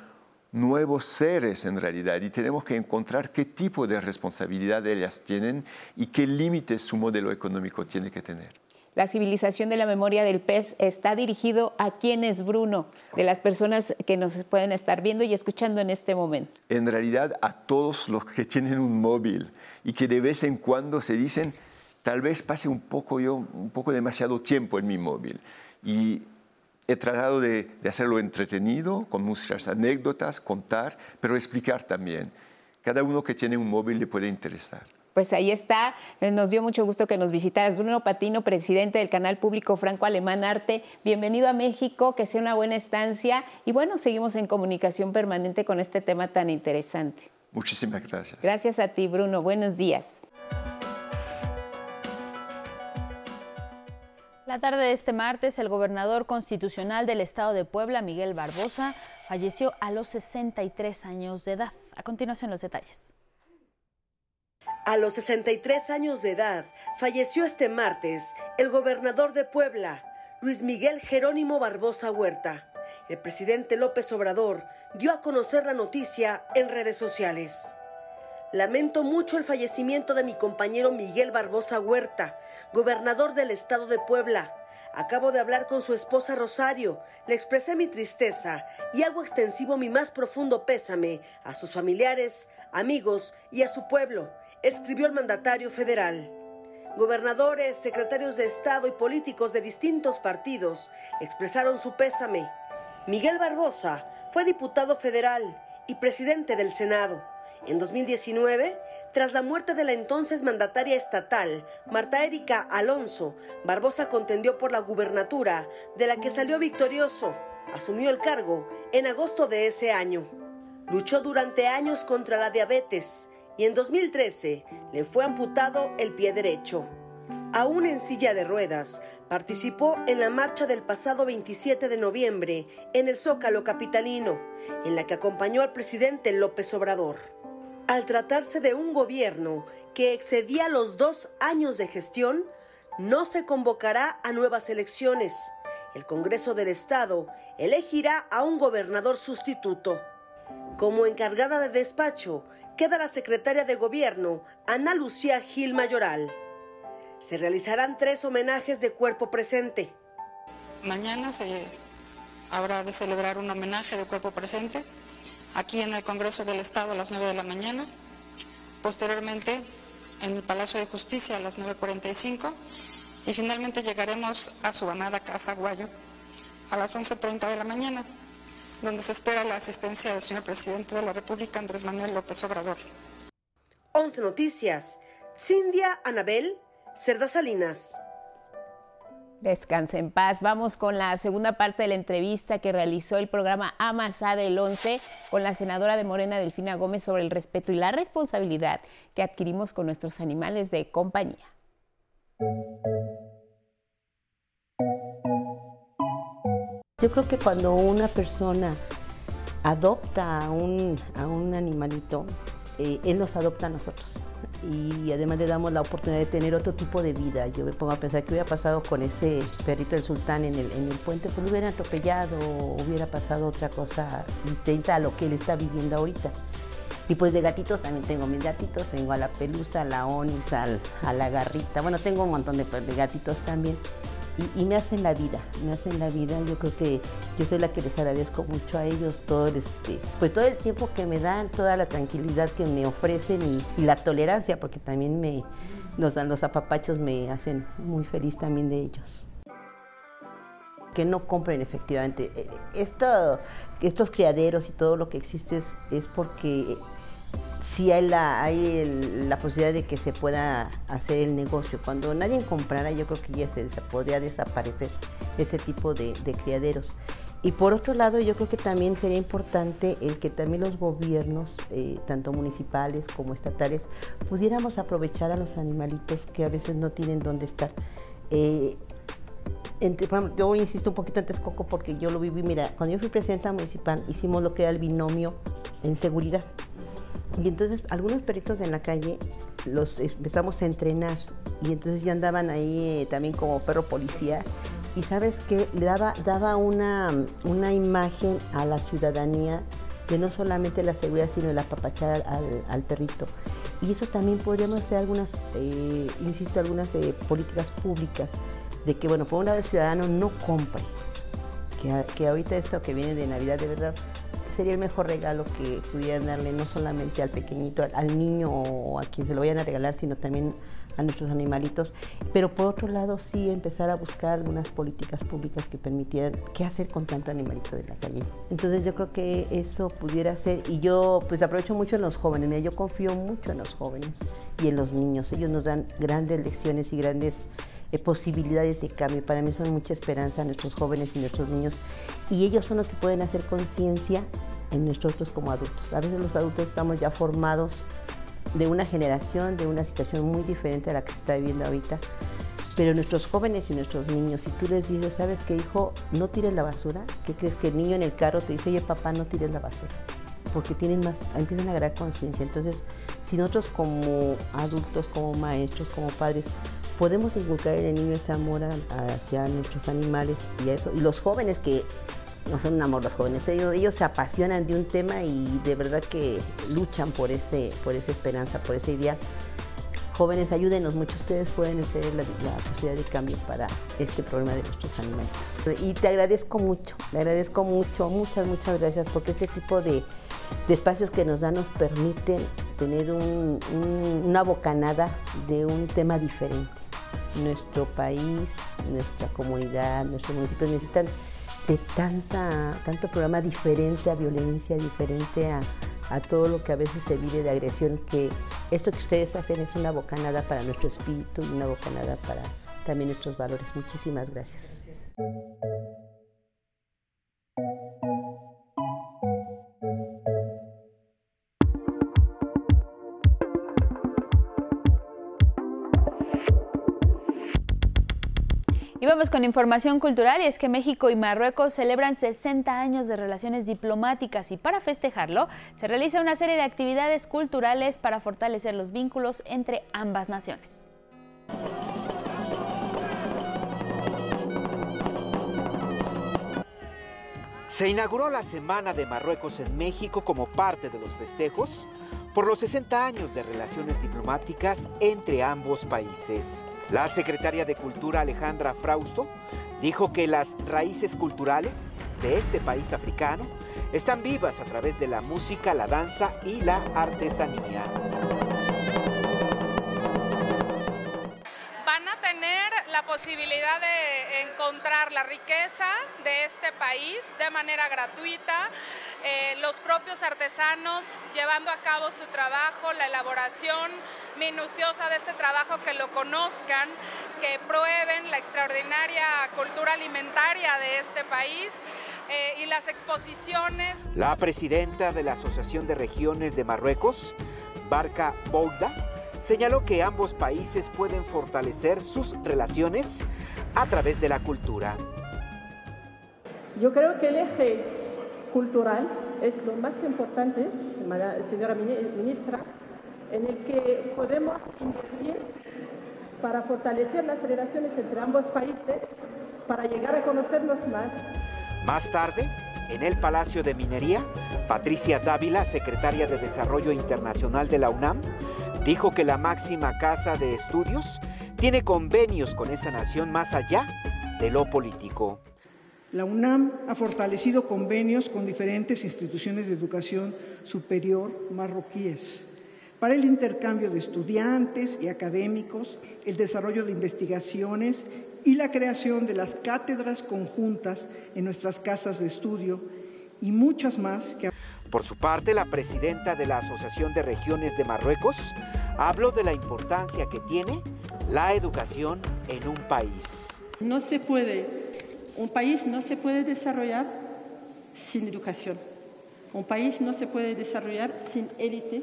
nuevos seres en realidad y tenemos que encontrar qué tipo de responsabilidad ellas tienen y qué límites su modelo económico tiene que tener. La civilización de la memoria del pez está dirigido a quienes, Bruno, de las personas que nos pueden estar viendo y escuchando en este momento. En realidad a todos los que tienen un móvil y que de vez en cuando se dicen, tal vez pase un poco yo, un poco demasiado tiempo en mi móvil. Y he tratado de, hacerlo entretenido, con muchas anécdotas, contar, pero explicar también. Cada uno que tiene un móvil le puede interesar. Pues ahí está, eh, nos dio mucho gusto que nos visitaras. Bruno Patino, presidente del canal público Franco Alemán Arte, bienvenido a México, que sea una buena estancia y bueno, seguimos en comunicación permanente con este tema tan interesante. Muchísimas gracias. Gracias a ti, Bruno. Buenos días. La tarde de este martes, el gobernador constitucional del estado de Puebla, Miguel Barbosa, falleció a los 63 años de edad. A continuación, los detalles. A los 63 años de edad, falleció este martes el gobernador de Puebla, Luis Miguel Jerónimo Barbosa Huerta. El presidente López Obrador dio a conocer la noticia en redes sociales. Lamento mucho el fallecimiento de mi compañero Miguel Barbosa Huerta, gobernador del estado de Puebla. Acabo de hablar con su esposa Rosario, le expresé mi tristeza y hago extensivo mi más profundo pésame a sus familiares, amigos y a su pueblo, escribió el mandatario federal. Gobernadores, secretarios de Estado y políticos de distintos partidos expresaron su pésame. Miguel Barbosa fue diputado federal y presidente del Senado. En 2019, tras la muerte de la entonces mandataria estatal, Marta Erika Alonso, Barbosa contendió por la gubernatura, de la que salió victorioso. Asumió el cargo en agosto de ese año. Luchó durante años contra la diabetes y en 2013 le fue amputado el pie derecho. Aún en silla de ruedas, participó en la marcha del pasado 27 de noviembre en el Zócalo Capitalino, en la que acompañó al presidente López Obrador. Al tratarse de un gobierno que excedía los dos años de gestión, no se convocará a nuevas elecciones. El Congreso del Estado elegirá a un gobernador sustituto. Como encargada de despacho queda la secretaria de Gobierno, Ana Lucía Gil Mayoral. Se realizarán tres homenajes de cuerpo presente. Mañana se habrá de celebrar un homenaje de cuerpo presente aquí en el Congreso del Estado a las 9 de la mañana, posteriormente en el Palacio de Justicia a las 9.45 y finalmente llegaremos a su amada Casa Guayo a las 11.30 de la mañana, donde se espera la asistencia del señor presidente de la República, Andrés Manuel López Obrador. 11 Noticias. Cindia Anabel Cerda Salinas. Descanse en paz. Vamos con la segunda parte de la entrevista que realizó el programa Amasa del 11 con la senadora de Morena, Delfina Gómez, sobre el respeto y la responsabilidad que adquirimos con nuestros animales de compañía. Yo creo que cuando una persona adopta a un, animalito, eh, él nos adopta a nosotros. y además le damos la oportunidad de tener otro tipo de vida. Yo me pongo a pensar que hubiera pasado con ese perrito del sultán en el, en el puente, pues lo hubiera atropellado hubiera pasado otra cosa distinta a lo que él está viviendo ahorita. Y pues de gatitos también tengo mis gatitos, tengo a la pelusa, a la onis, a la garrita, bueno, tengo un montón de, gatitos también. Y, me hacen la vida, me hacen la vida. Yo creo que yo soy la que les agradezco mucho a ellos todo este, pues todo el tiempo que me dan, toda la tranquilidad que me ofrecen y, la tolerancia, porque también me, los, los apapachos me hacen muy feliz también de ellos que no compren efectivamente. E, esto, estos criaderos y todo lo que existe es, es porque sí hay, la, hay la posibilidad de que se pueda hacer el negocio. Cuando nadie comprara, yo creo que ya se, podría desaparecer ese tipo de, criaderos. Y por otro lado, yo creo que también sería importante el que también los gobiernos, eh, tanto municipales como estatales, pudiéramos aprovechar a los animalitos que a veces no tienen dónde estar. Eh, yo insisto un poquito en Texcoco porque yo lo viví. Mira, cuando yo fui presidenta municipal, hicimos lo que era el binomio en seguridad. Y entonces algunos perritos en la calle los empezamos a entrenar y entonces ya andaban ahí eh, también como perro policía. Y sabes que daba, daba una, una imagen a la ciudadanía de no solamente la seguridad, sino el apapachar al, perrito. Y eso también podríamos hacer algunas, eh, insisto, algunas eh, políticas públicas de que, bueno, por un lado el ciudadano no compre, que, que ahorita esto que viene de Navidad de verdad sería el mejor regalo que pudieran darle no solamente al pequeñito, al, niño o a quien se lo vayan a regalar, sino también a nuestros animalitos. Pero por otro lado, sí empezar a buscar algunas políticas públicas que permitieran qué hacer con tanto animalito de la calle. Entonces yo creo que eso pudiera ser, y yo pues aprovecho mucho en los jóvenes, yo confío mucho en los jóvenes y en los niños. Ellos nos dan grandes lecciones y grandes eh, posibilidades de cambio. Para mí son mucha esperanza nuestros jóvenes y nuestros niños y ellos son los que pueden hacer conciencia en nosotros como adultos. A veces los adultos estamos ya formados de una generación, de una situación muy diferente a la que se está viviendo ahorita. Pero nuestros jóvenes y nuestros niños, si tú les dices, ¿sabes qué, hijo? No tires la basura. ¿Qué crees que el niño en el carro te dice, oye, papá, no tires la basura? Porque tienen más, empiezan a agarrar conciencia. Entonces, si nosotros como adultos, como maestros, como padres, podemos inculcar en el niño ese amor hacia nuestros animales y eso. Y los jóvenes que no son un amor los jóvenes, ellos, se apasionan de un tema y de verdad que luchan por, ese, por esa esperanza, por esa idea. Jóvenes, ayúdenos mucho, ustedes pueden ser la, posibilidad de cambio para este problema de nuestros animales. Y te agradezco mucho, te agradezco mucho, muchas, muchas gracias, porque este tipo de, espacios que nos dan nos permiten tener una bocanada de un tema diferente nuestro país, nuestra comunidad, nuestros municipios necesitan de tanta, tanto programa diferente a violencia, diferente a, a todo lo que a veces se vive de agresión, que esto que ustedes hacen es una bocanada para nuestro espíritu y una bocanada para también nuestros valores. Muchísimas gracias. Y vamos con información cultural y es que México y Marruecos celebran 60 años de relaciones diplomáticas y para festejarlo se realiza una serie de actividades culturales para fortalecer los vínculos entre ambas naciones. Se inauguró la Semana de Marruecos en México como parte de los festejos por los 60 años de relaciones diplomáticas entre ambos países. La secretaria de Cultura Alejandra Frausto dijo que las raíces culturales de este país africano están vivas a través de la música, la danza y la artesanía. Tener la posibilidad de encontrar la riqueza de este país de manera gratuita, eh, los propios artesanos llevando a cabo su trabajo, la elaboración minuciosa de este trabajo, que lo conozcan, que prueben la extraordinaria cultura alimentaria de este país eh, y las exposiciones. La presidenta de la Asociación de Regiones de Marruecos, Barca Boulda, señaló que ambos países pueden fortalecer sus relaciones a través de la cultura. Yo creo que el eje cultural es lo más importante, señora ministra, en el que podemos invertir para fortalecer las relaciones entre ambos países, para llegar a conocernos más. Más tarde, en el Palacio de Minería, Patricia Dávila, secretaria de Desarrollo Internacional de la UNAM, dijo que la máxima casa de estudios tiene convenios con esa nación más allá de lo político. La UNAM ha fortalecido convenios con diferentes instituciones de educación superior marroquíes para el intercambio de estudiantes y académicos, el desarrollo de investigaciones y la creación de las cátedras conjuntas en nuestras casas de estudio y muchas más que... Por su parte, la presidenta de la Asociación de Regiones de Marruecos habló de la importancia que tiene la educación en un país. No se puede, un país no se puede desarrollar sin educación. Un país no se puede desarrollar sin élite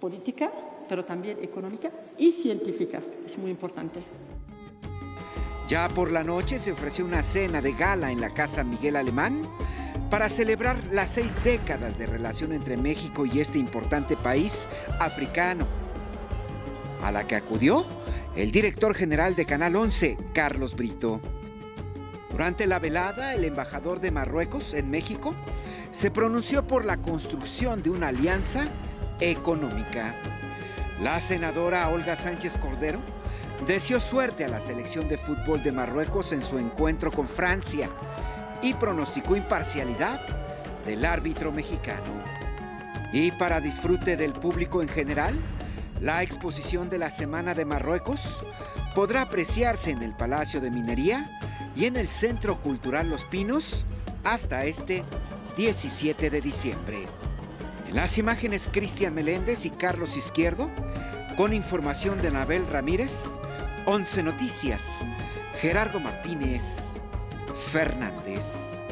política, pero también económica y científica. Es muy importante. Ya por la noche se ofreció una cena de gala en la Casa Miguel Alemán para celebrar las seis décadas de relación entre México y este importante país africano, a la que acudió el director general de Canal 11, Carlos Brito. Durante la velada, el embajador de Marruecos en México se pronunció por la construcción de una alianza económica. La senadora Olga Sánchez Cordero deseó suerte a la selección de fútbol de Marruecos en su encuentro con Francia y pronosticó imparcialidad del árbitro mexicano. Y para disfrute del público en general, la exposición de la Semana de Marruecos podrá apreciarse en el Palacio de Minería y en el Centro Cultural Los Pinos hasta este 17 de diciembre. Las imágenes Cristian Meléndez y Carlos Izquierdo, con información de Anabel Ramírez, 11 Noticias, Gerardo Martínez Fernández.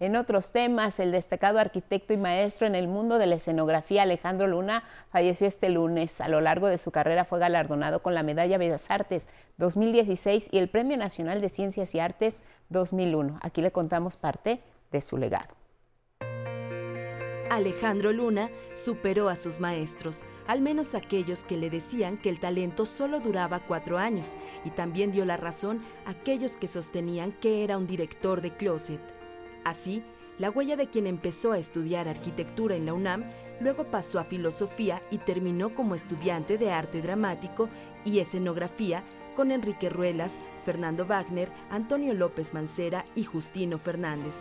En otros temas, el destacado arquitecto y maestro en el mundo de la escenografía Alejandro Luna falleció este lunes. A lo largo de su carrera fue galardonado con la Medalla Bellas Artes 2016 y el Premio Nacional de Ciencias y Artes 2001. Aquí le contamos parte de su legado. Alejandro Luna superó a sus maestros, al menos aquellos que le decían que el talento solo duraba cuatro años, y también dio la razón a aquellos que sostenían que era un director de closet. Así, la huella de quien empezó a estudiar arquitectura en la UNAM, luego pasó a filosofía y terminó como estudiante de arte dramático y escenografía con Enrique Ruelas, Fernando Wagner, Antonio López Mancera y Justino Fernández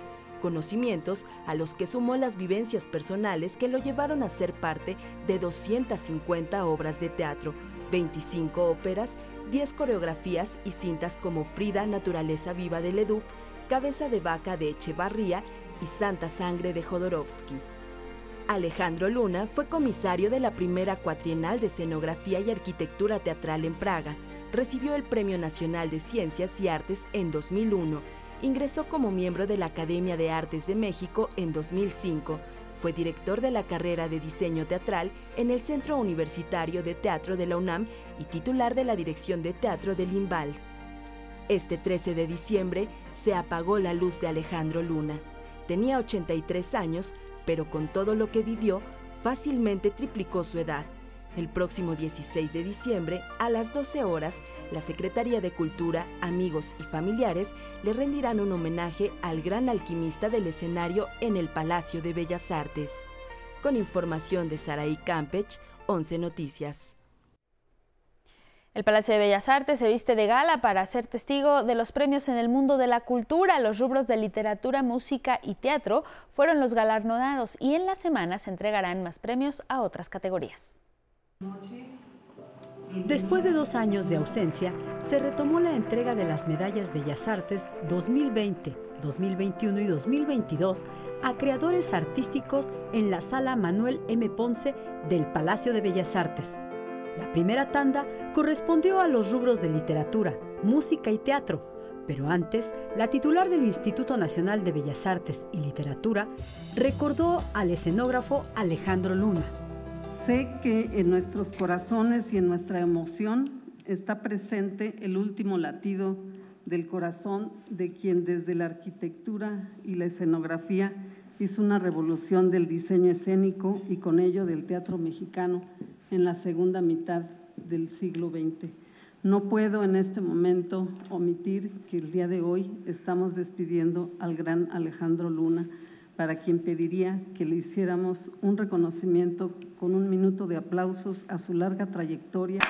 conocimientos a los que sumó las vivencias personales que lo llevaron a ser parte de 250 obras de teatro, 25 óperas, 10 coreografías y cintas como Frida, Naturaleza Viva de Leduc, Cabeza de Vaca de Echevarría y Santa Sangre de Jodorowsky. Alejandro Luna fue comisario de la primera cuatrienal de escenografía y arquitectura teatral en Praga. Recibió el Premio Nacional de Ciencias y Artes en 2001 ingresó como miembro de la Academia de Artes de México en 2005. Fue director de la carrera de diseño teatral en el Centro Universitario de Teatro de la UNAM y titular de la Dirección de Teatro del IMBAL. Este 13 de diciembre se apagó la luz de Alejandro Luna. Tenía 83 años, pero con todo lo que vivió, fácilmente triplicó su edad. El próximo 16 de diciembre, a las 12 horas, la Secretaría de Cultura, amigos y familiares le rendirán un homenaje al gran alquimista del escenario en el Palacio de Bellas Artes. Con información de Saraí Campech, 11 Noticias. El Palacio de Bellas Artes se viste de gala para ser testigo de los premios en el mundo de la cultura. Los rubros de literatura, música y teatro fueron los galardonados y en la semana se entregarán más premios a otras categorías. Después de dos años de ausencia, se retomó la entrega de las medallas Bellas Artes 2020, 2021 y 2022 a creadores artísticos en la sala Manuel M. Ponce del Palacio de Bellas Artes. La primera tanda correspondió a los rubros de literatura, música y teatro, pero antes, la titular del Instituto Nacional de Bellas Artes y Literatura recordó al escenógrafo Alejandro Luna Sé que en nuestros corazones y en nuestra emoción está presente el último latido del corazón de quien desde la arquitectura y la escenografía hizo una revolución del diseño escénico y con ello del teatro mexicano en la segunda mitad del siglo XX. No puedo en este momento omitir que el día de hoy estamos despidiendo al gran Alejandro Luna, para quien pediría que le hiciéramos un reconocimiento con un minuto de aplausos a su larga trayectoria.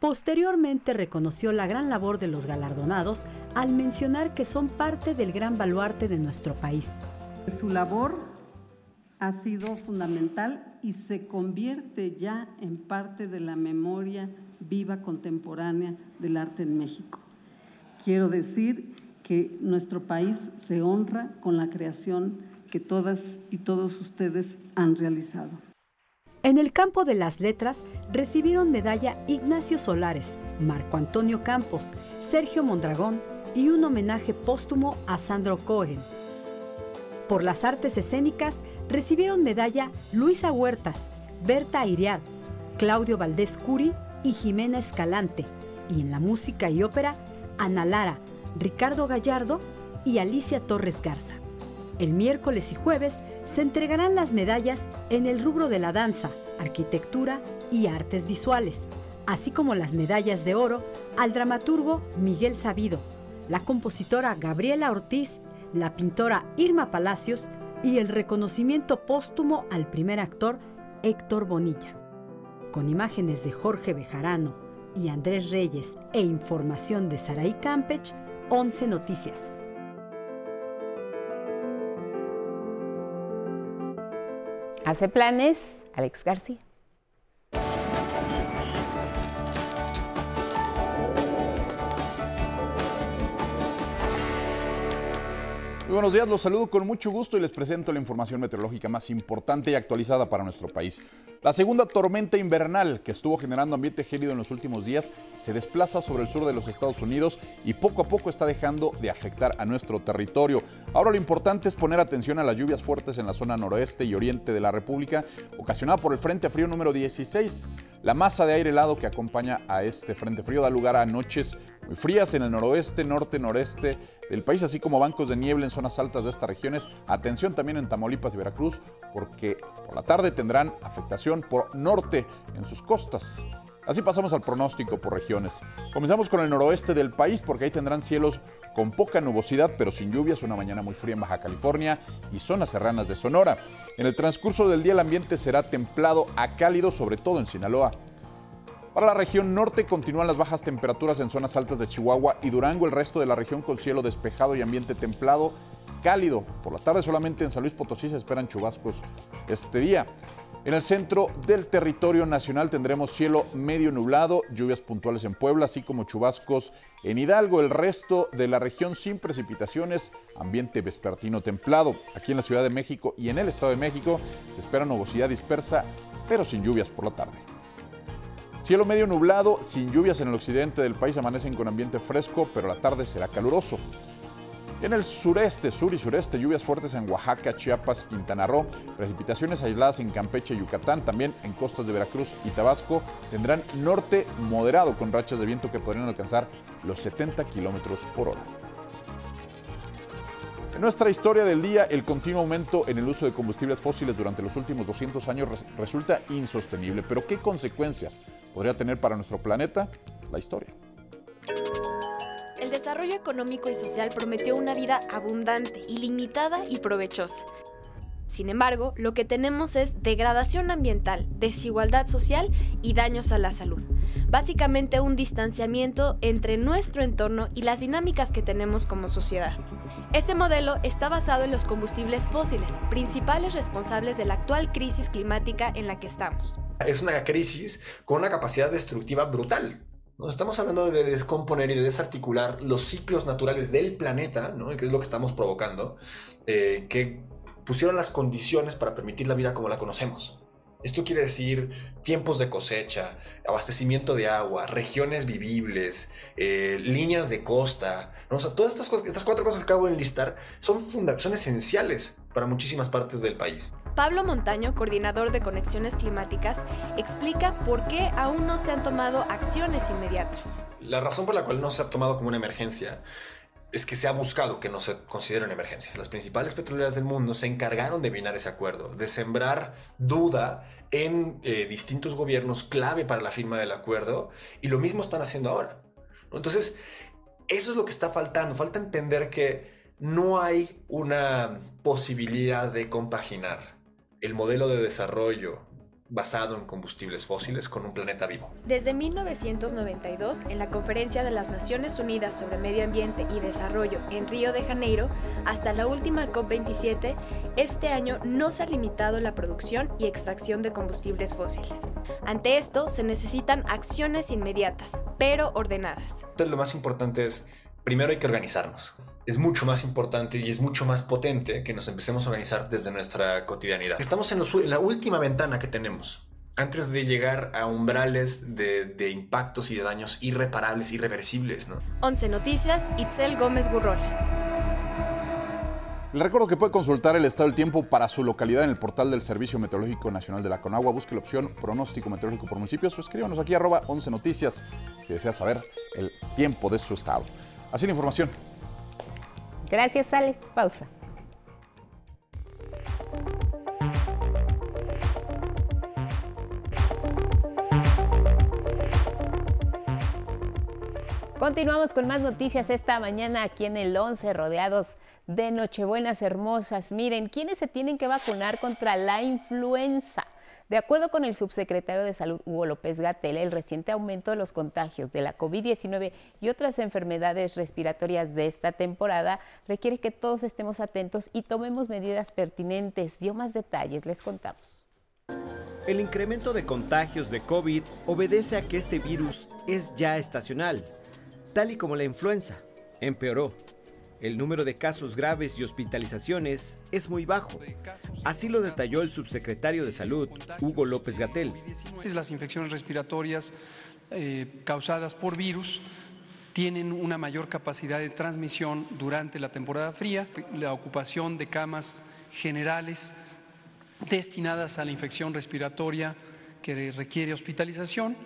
Posteriormente reconoció la gran labor de los galardonados al mencionar que son parte del gran baluarte de nuestro país. Su labor ha sido fundamental y se convierte ya en parte de la memoria viva contemporánea del arte en México. Quiero decir que nuestro país se honra con la creación que todas y todos ustedes han realizado. En el campo de las letras recibieron medalla Ignacio Solares, Marco Antonio Campos, Sergio Mondragón y un homenaje póstumo a Sandro Cohen. Por las artes escénicas recibieron medalla Luisa Huertas, Berta Iriar, Claudio Valdés Curi y Jimena Escalante. Y en la música y ópera, Ana Lara, Ricardo Gallardo y Alicia Torres Garza. El miércoles y jueves se entregarán las medallas en el rubro de la danza, arquitectura y artes visuales, así como las medallas de oro al dramaturgo Miguel Sabido, la compositora Gabriela Ortiz, la pintora Irma Palacios y el reconocimiento póstumo al primer actor Héctor Bonilla. Con imágenes de Jorge Bejarano y Andrés Reyes e información de Saraí Campech, 11 Noticias. Hace planes Alex García. Muy buenos días, los saludo con mucho gusto y les presento la información meteorológica más importante y actualizada para nuestro país. La segunda tormenta invernal que estuvo generando ambiente gélido en los últimos días se desplaza sobre el sur de los Estados Unidos y poco a poco está dejando de afectar a nuestro territorio. Ahora lo importante es poner atención a las lluvias fuertes en la zona noroeste y oriente de la República, ocasionada por el Frente Frío número 16. La masa de aire helado que acompaña a este Frente Frío da lugar a noches muy frías en el noroeste, norte, noreste del país, así como bancos de niebla en zonas altas de estas regiones. Atención también en Tamaulipas y Veracruz, porque por la tarde tendrán afectación por norte en sus costas. Así pasamos al pronóstico por regiones. Comenzamos con el noroeste del país porque ahí tendrán cielos con poca nubosidad pero sin lluvias, una mañana muy fría en Baja California y zonas serranas de Sonora. En el transcurso del día el ambiente será templado a cálido, sobre todo en Sinaloa. Para la región norte continúan las bajas temperaturas en zonas altas de Chihuahua y Durango, el resto de la región con cielo despejado y ambiente templado, cálido. Por la tarde solamente en San Luis Potosí se esperan chubascos este día. En el centro del territorio nacional tendremos cielo medio nublado, lluvias puntuales en Puebla, así como chubascos en Hidalgo. El resto de la región sin precipitaciones, ambiente vespertino templado. Aquí en la Ciudad de México y en el Estado de México se espera nubosidad dispersa, pero sin lluvias por la tarde. Cielo medio nublado, sin lluvias en el occidente del país, amanecen con ambiente fresco, pero la tarde será caluroso. En el sureste, sur y sureste, lluvias fuertes en Oaxaca, Chiapas, Quintana Roo, precipitaciones aisladas en Campeche y Yucatán, también en costas de Veracruz y Tabasco, tendrán norte moderado con rachas de viento que podrían alcanzar los 70 kilómetros por hora. En nuestra historia del día, el continuo aumento en el uso de combustibles fósiles durante los últimos 200 años resulta insostenible. Pero ¿qué consecuencias podría tener para nuestro planeta? La historia. El desarrollo económico y social prometió una vida abundante, ilimitada y provechosa. Sin embargo, lo que tenemos es degradación ambiental, desigualdad social y daños a la salud. Básicamente un distanciamiento entre nuestro entorno y las dinámicas que tenemos como sociedad. Este modelo está basado en los combustibles fósiles, principales responsables de la actual crisis climática en la que estamos. Es una crisis con una capacidad destructiva brutal. ¿no? Estamos hablando de descomponer y de desarticular los ciclos naturales del planeta, ¿no? que es lo que estamos provocando, eh, que pusieron las condiciones para permitir la vida como la conocemos. Esto quiere decir tiempos de cosecha, abastecimiento de agua, regiones vivibles, eh, líneas de costa. ¿no? O sea, todas estas, cosas, estas cuatro cosas que acabo de enlistar son, son esenciales para muchísimas partes del país. Pablo Montaño, coordinador de Conexiones Climáticas, explica por qué aún no se han tomado acciones inmediatas. La razón por la cual no se ha tomado como una emergencia es que se ha buscado que no se considere una emergencia. Las principales petroleras del mundo se encargaron de minar ese acuerdo, de sembrar duda en eh, distintos gobiernos clave para la firma del acuerdo y lo mismo están haciendo ahora. Entonces, eso es lo que está faltando. Falta entender que no hay una posibilidad de compaginar el modelo de desarrollo basado en combustibles fósiles con un planeta vivo. Desde 1992, en la Conferencia de las Naciones Unidas sobre Medio Ambiente y Desarrollo en Río de Janeiro, hasta la última COP27, este año no se ha limitado la producción y extracción de combustibles fósiles. Ante esto, se necesitan acciones inmediatas, pero ordenadas. Entonces, lo más importante es, primero hay que organizarnos es mucho más importante y es mucho más potente que nos empecemos a organizar desde nuestra cotidianidad. Estamos en, la última ventana que tenemos antes de llegar a umbrales de, impactos y de daños irreparables, irreversibles. ¿no? 11 Noticias, Itzel Gómez Gurrola. Le recuerdo que puede consultar el estado del tiempo para su localidad en el portal del Servicio Meteorológico Nacional de la Conagua. Busque la opción pronóstico meteorológico por municipios o escríbanos aquí arroba 11 Noticias si desea saber el tiempo de su estado. Así la información. Gracias, Alex. Pausa. Continuamos con más noticias esta mañana aquí en el 11, rodeados de Nochebuenas hermosas. Miren, ¿quiénes se tienen que vacunar contra la influenza? De acuerdo con el subsecretario de Salud Hugo López Gatel, el reciente aumento de los contagios de la COVID-19 y otras enfermedades respiratorias de esta temporada requiere que todos estemos atentos y tomemos medidas pertinentes. Yo más detalles les contamos. El incremento de contagios de COVID obedece a que este virus es ya estacional, tal y como la influenza. Empeoró el número de casos graves y hospitalizaciones es muy bajo. Así lo detalló el subsecretario de Salud, Hugo López Gatel. Las infecciones respiratorias eh, causadas por virus tienen una mayor capacidad de transmisión durante la temporada fría. La ocupación de camas generales destinadas a la infección respiratoria que requiere hospitalización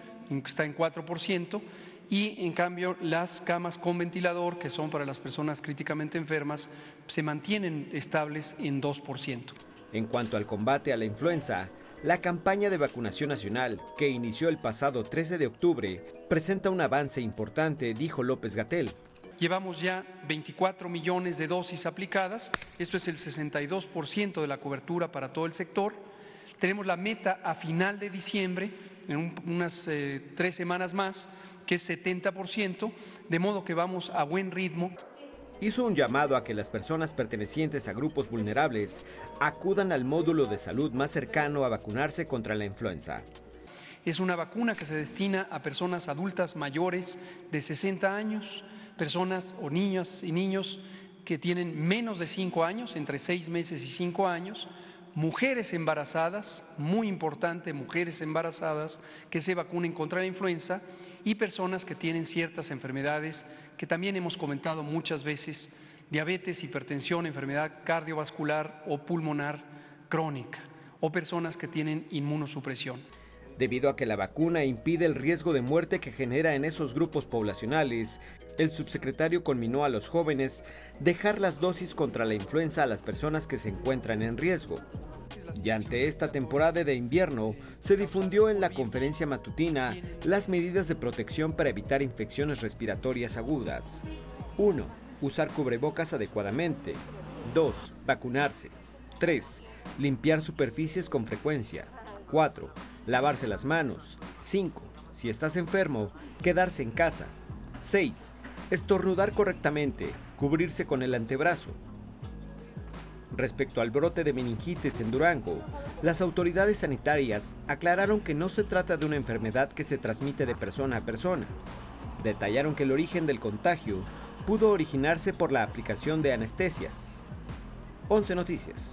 está en 4%, y en cambio las camas con ventilador, que son para las personas críticamente enfermas, se mantienen estables en 2%. En cuanto al combate a la influenza, la campaña de vacunación nacional, que inició el pasado 13 de octubre, presenta un avance importante, dijo López Gatel. Llevamos ya 24 millones de dosis aplicadas, esto es el 62% de la cobertura para todo el sector. Tenemos la meta a final de diciembre, en unas eh, tres semanas más, que es 70%, de modo que vamos a buen ritmo. Hizo un llamado a que las personas pertenecientes a grupos vulnerables acudan al módulo de salud más cercano a vacunarse contra la influenza. Es una vacuna que se destina a personas adultas mayores de 60 años, personas o niñas y niños que tienen menos de 5 años, entre 6 meses y 5 años, mujeres embarazadas, muy importante, mujeres embarazadas que se vacunen contra la influenza y personas que tienen ciertas enfermedades que también hemos comentado muchas veces, diabetes, hipertensión, enfermedad cardiovascular o pulmonar crónica, o personas que tienen inmunosupresión. Debido a que la vacuna impide el riesgo de muerte que genera en esos grupos poblacionales, el subsecretario conminó a los jóvenes dejar las dosis contra la influenza a las personas que se encuentran en riesgo. Y ante esta temporada de invierno, se difundió en la conferencia matutina las medidas de protección para evitar infecciones respiratorias agudas. 1. Usar cubrebocas adecuadamente. 2. Vacunarse. 3. Limpiar superficies con frecuencia. 4. Lavarse las manos. 5. Si estás enfermo, quedarse en casa. 6. Estornudar correctamente. Cubrirse con el antebrazo. Respecto al brote de meningitis en Durango, las autoridades sanitarias aclararon que no se trata de una enfermedad que se transmite de persona a persona. Detallaron que el origen del contagio pudo originarse por la aplicación de anestesias. 11 Noticias.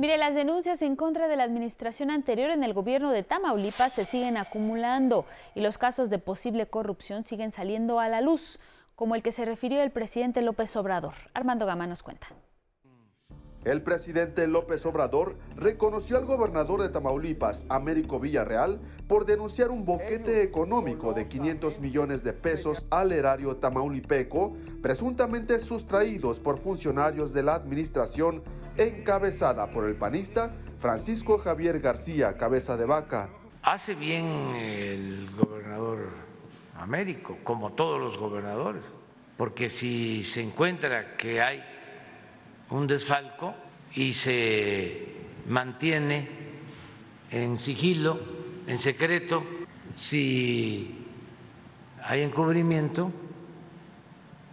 Mire, las denuncias en contra de la administración anterior en el gobierno de Tamaulipas se siguen acumulando y los casos de posible corrupción siguen saliendo a la luz, como el que se refirió el presidente López Obrador. Armando Gama nos cuenta. El presidente López Obrador reconoció al gobernador de Tamaulipas, Américo Villarreal, por denunciar un boquete económico de 500 millones de pesos al erario tamaulipeco, presuntamente sustraídos por funcionarios de la administración encabezada por el panista Francisco Javier García Cabeza de Vaca. Hace bien el gobernador Américo, como todos los gobernadores, porque si se encuentra que hay un desfalco y se mantiene en sigilo, en secreto, si hay encubrimiento,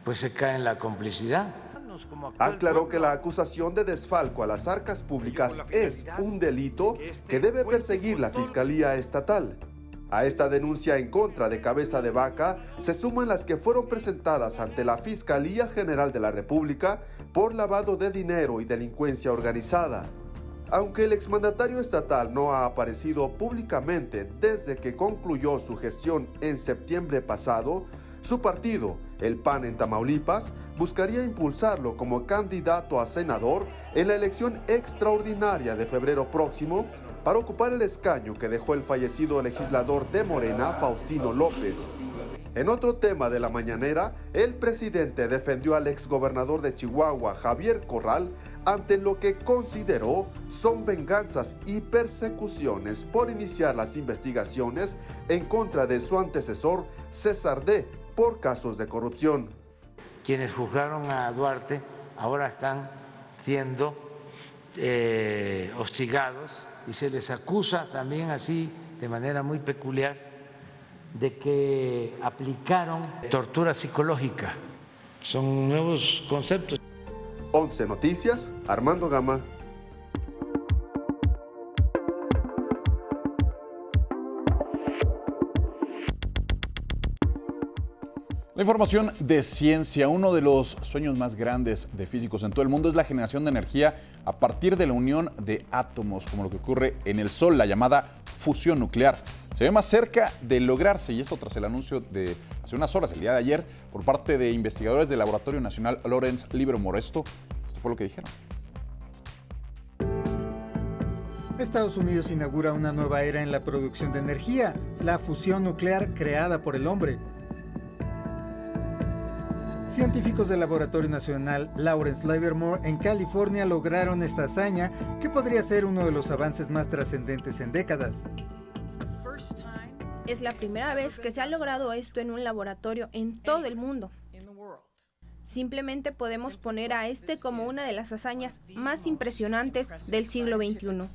pues se cae en la complicidad. Aclaró que la acusación de desfalco a las arcas públicas es un delito que debe perseguir la Fiscalía Estatal. A esta denuncia en contra de Cabeza de Vaca se suman las que fueron presentadas ante la Fiscalía General de la República por lavado de dinero y delincuencia organizada. Aunque el exmandatario estatal no ha aparecido públicamente desde que concluyó su gestión en septiembre pasado, su partido, el PAN en Tamaulipas, buscaría impulsarlo como candidato a senador en la elección extraordinaria de febrero próximo para ocupar el escaño que dejó el fallecido legislador de Morena, Faustino López. En otro tema de la mañanera, el presidente defendió al exgobernador de Chihuahua, Javier Corral, ante lo que consideró son venganzas y persecuciones por iniciar las investigaciones en contra de su antecesor, César D., por casos de corrupción. Quienes juzgaron a Duarte ahora están siendo eh, hostigados y se les acusa también así de manera muy peculiar de que aplicaron tortura psicológica. Son nuevos conceptos. 11 Noticias, Armando Gama. La información de ciencia, uno de los sueños más grandes de físicos en todo el mundo es la generación de energía a partir de la unión de átomos, como lo que ocurre en el Sol, la llamada fusión nuclear. Se ve más cerca de lograrse, y esto tras el anuncio de hace unas horas, el día de ayer, por parte de investigadores del Laboratorio Nacional Lawrence Livermore. Esto, esto fue lo que dijeron. Estados Unidos inaugura una nueva era en la producción de energía, la fusión nuclear creada por el hombre. Científicos del Laboratorio Nacional Lawrence Livermore en California lograron esta hazaña que podría ser uno de los avances más trascendentes en décadas. Es la primera vez que se ha logrado esto en un laboratorio en todo el mundo. Simplemente podemos poner a este como una de las hazañas más impresionantes del siglo XXI.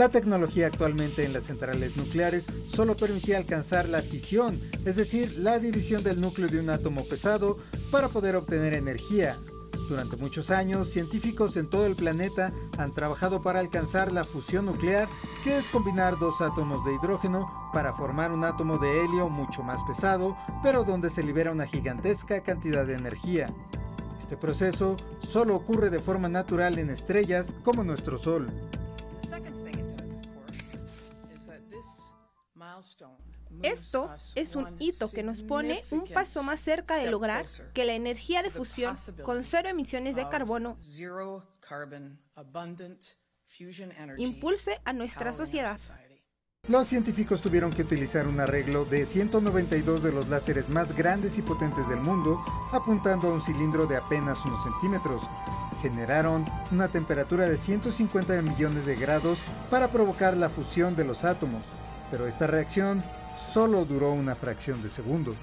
La tecnología actualmente en las centrales nucleares solo permitía alcanzar la fisión, es decir, la división del núcleo de un átomo pesado para poder obtener energía. Durante muchos años, científicos en todo el planeta han trabajado para alcanzar la fusión nuclear, que es combinar dos átomos de hidrógeno para formar un átomo de helio mucho más pesado, pero donde se libera una gigantesca cantidad de energía. Este proceso solo ocurre de forma natural en estrellas como nuestro Sol. Esto es un hito que nos pone un paso más cerca de lograr que la energía de fusión con cero emisiones de carbono impulse a nuestra sociedad. Los científicos tuvieron que utilizar un arreglo de 192 de los láseres más grandes y potentes del mundo, apuntando a un cilindro de apenas unos centímetros. Generaron una temperatura de 150 millones de grados para provocar la fusión de los átomos, pero esta reacción solo duró una fracción de segundo.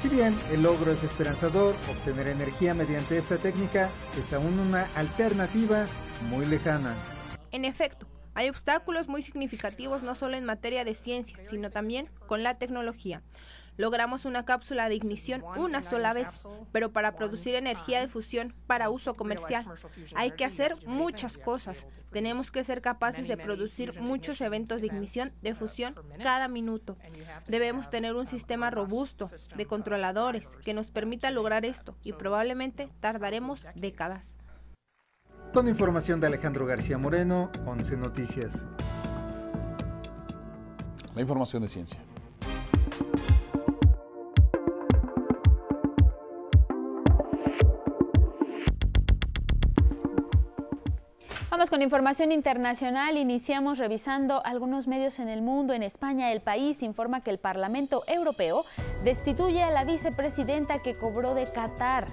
Si bien el logro es esperanzador, obtener energía mediante esta técnica es aún una alternativa muy lejana. En efecto, hay obstáculos muy significativos no solo en materia de ciencia, sino también con la tecnología. Logramos una cápsula de ignición una sola vez, pero para producir energía de fusión para uso comercial hay que hacer muchas cosas. Tenemos que ser capaces de producir muchos eventos de ignición de fusión cada minuto. Debemos tener un sistema robusto de controladores que nos permita lograr esto y probablemente tardaremos décadas. Con información de Alejandro García Moreno, 11 Noticias. La información de ciencia. Vamos con información internacional. Iniciamos revisando algunos medios en el mundo. En España, el país informa que el Parlamento Europeo destituye a la vicepresidenta que cobró de Qatar.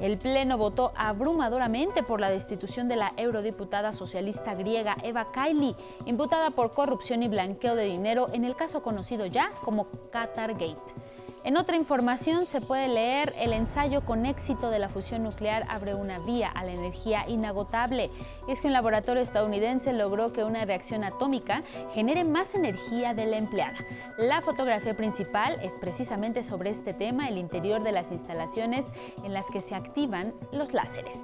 El Pleno votó abrumadoramente por la destitución de la eurodiputada socialista griega Eva Kaili, imputada por corrupción y blanqueo de dinero en el caso conocido ya como Qatargate. En otra información se puede leer el ensayo con éxito de la fusión nuclear abre una vía a la energía inagotable. es que un laboratorio estadounidense logró que una reacción atómica genere más energía de la empleada. La fotografía principal es precisamente sobre este tema, el interior de las instalaciones en las que se activan los láseres.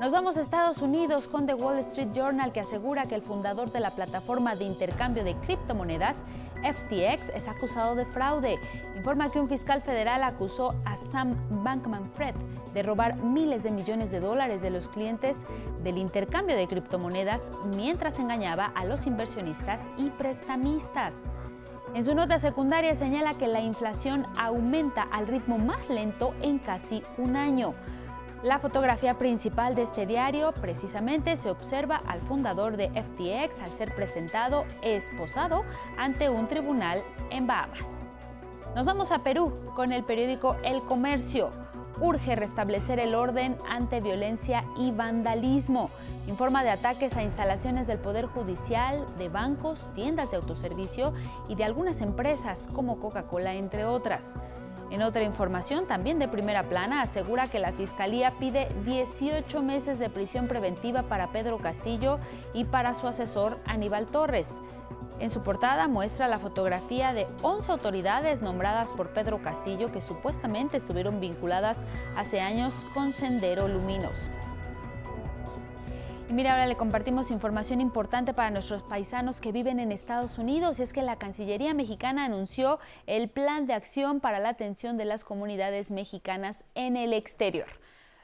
Nos vamos a Estados Unidos con The Wall Street Journal que asegura que el fundador de la plataforma de intercambio de criptomonedas FTX es acusado de fraude. Informa que un fiscal federal acusó a Sam Bankman Fred de robar miles de millones de dólares de los clientes del intercambio de criptomonedas mientras engañaba a los inversionistas y prestamistas. En su nota secundaria señala que la inflación aumenta al ritmo más lento en casi un año. La fotografía principal de este diario precisamente se observa al fundador de FTX al ser presentado esposado ante un tribunal en Bahamas. Nos vamos a Perú con el periódico El Comercio. Urge restablecer el orden ante violencia y vandalismo. Informa de ataques a instalaciones del Poder Judicial, de bancos, tiendas de autoservicio y de algunas empresas como Coca-Cola, entre otras. En otra información, también de primera plana, asegura que la Fiscalía pide 18 meses de prisión preventiva para Pedro Castillo y para su asesor Aníbal Torres. En su portada muestra la fotografía de 11 autoridades nombradas por Pedro Castillo que supuestamente estuvieron vinculadas hace años con Sendero Luminoso. Mira, ahora le compartimos información importante para nuestros paisanos que viven en Estados Unidos. Es que la Cancillería mexicana anunció el plan de acción para la atención de las comunidades mexicanas en el exterior.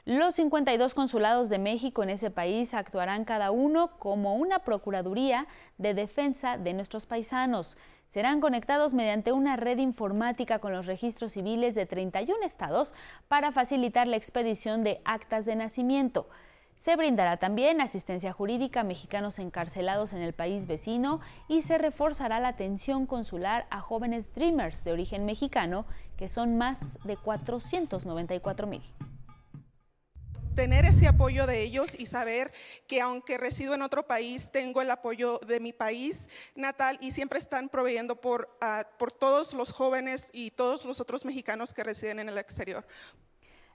Los 52 consulados de México en ese país actuarán cada uno como una procuraduría de defensa de nuestros paisanos. Serán conectados mediante una red informática con los registros civiles de 31 estados para facilitar la expedición de actas de nacimiento. Se brindará también asistencia jurídica a mexicanos encarcelados en el país vecino y se reforzará la atención consular a jóvenes Dreamers de origen mexicano, que son más de 494 mil tener ese apoyo de ellos y saber que aunque resido en otro país, tengo el apoyo de mi país natal y siempre están proveyendo por, uh, por todos los jóvenes y todos los otros mexicanos que residen en el exterior.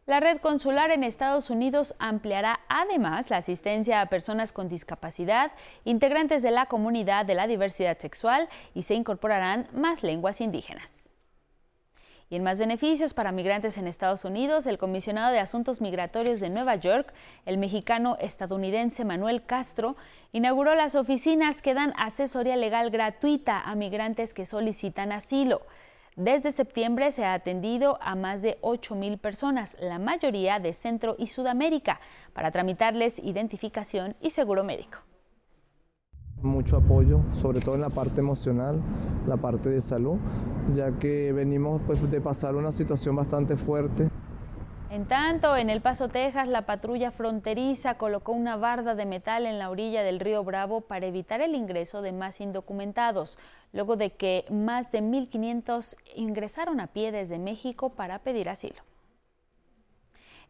La red consular en Estados Unidos ampliará además la asistencia a personas con discapacidad, integrantes de la comunidad de la diversidad sexual y se incorporarán más lenguas indígenas. Y en más beneficios para migrantes en Estados Unidos, el comisionado de Asuntos Migratorios de Nueva York, el mexicano estadounidense Manuel Castro, inauguró las oficinas que dan asesoría legal gratuita a migrantes que solicitan asilo. Desde septiembre se ha atendido a más de 8 mil personas, la mayoría de Centro y Sudamérica, para tramitarles identificación y seguro médico. Mucho apoyo, sobre todo en la parte emocional, la parte de salud, ya que venimos pues, de pasar una situación bastante fuerte. En tanto, en El Paso, Texas, la patrulla fronteriza colocó una barda de metal en la orilla del río Bravo para evitar el ingreso de más indocumentados, luego de que más de 1.500 ingresaron a pie desde México para pedir asilo.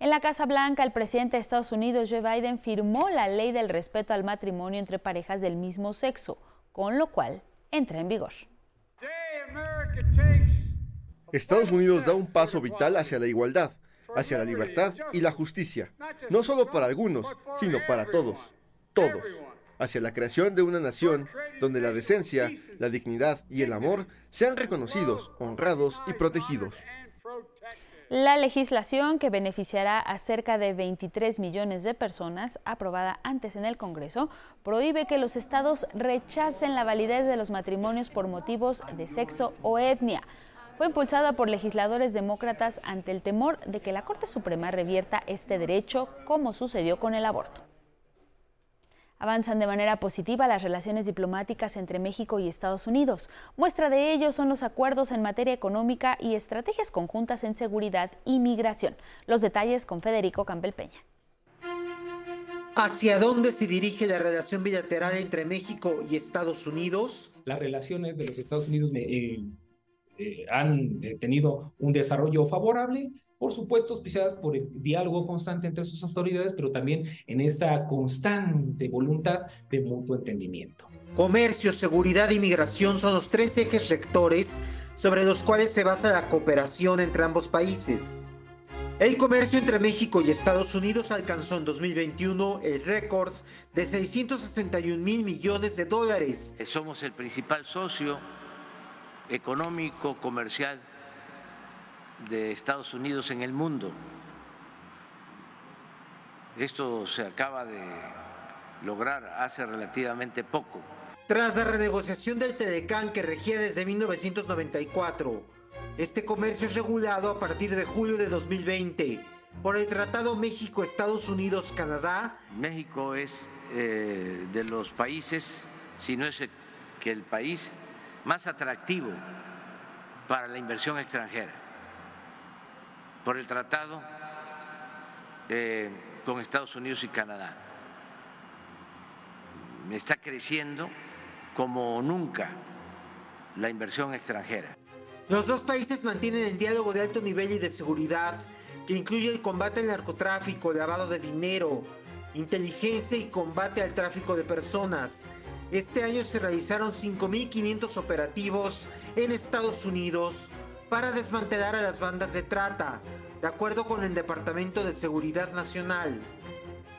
En la Casa Blanca, el presidente de Estados Unidos, Joe Biden, firmó la ley del respeto al matrimonio entre parejas del mismo sexo, con lo cual entra en vigor. Estados Unidos da un paso vital hacia la igualdad hacia la libertad y la justicia, no solo para algunos, sino para todos, todos, hacia la creación de una nación donde la decencia, la dignidad y el amor sean reconocidos, honrados y protegidos. La legislación que beneficiará a cerca de 23 millones de personas, aprobada antes en el Congreso, prohíbe que los estados rechacen la validez de los matrimonios por motivos de sexo o etnia fue impulsada por legisladores demócratas ante el temor de que la Corte Suprema revierta este derecho, como sucedió con el aborto. Avanzan de manera positiva las relaciones diplomáticas entre México y Estados Unidos. Muestra de ello son los acuerdos en materia económica y estrategias conjuntas en seguridad y migración. Los detalles con Federico Campbell Peña. ¿Hacia dónde se dirige la relación bilateral entre México y Estados Unidos? Las relaciones de los Estados Unidos eh, eh, han eh, tenido un desarrollo favorable, por supuesto auspiciadas por el diálogo constante entre sus autoridades, pero también en esta constante voluntad de mutuo entendimiento. Comercio, seguridad y migración son los tres ejes rectores sobre los cuales se basa la cooperación entre ambos países. El comercio entre México y Estados Unidos alcanzó en 2021 el récord de 661 mil millones de dólares. Somos el principal socio económico, comercial de Estados Unidos en el mundo. Esto se acaba de lograr hace relativamente poco. Tras la renegociación del Telecán que regía desde 1994, este comercio es regulado a partir de julio de 2020 por el Tratado México-Estados Unidos-Canadá. México es eh, de los países, si no es el, que el país más atractivo para la inversión extranjera, por el tratado eh, con Estados Unidos y Canadá. Está creciendo como nunca la inversión extranjera. Los dos países mantienen el diálogo de alto nivel y de seguridad, que incluye el combate al narcotráfico, lavado de dinero, inteligencia y combate al tráfico de personas. Este año se realizaron 5.500 operativos en Estados Unidos para desmantelar a las bandas de trata, de acuerdo con el Departamento de Seguridad Nacional.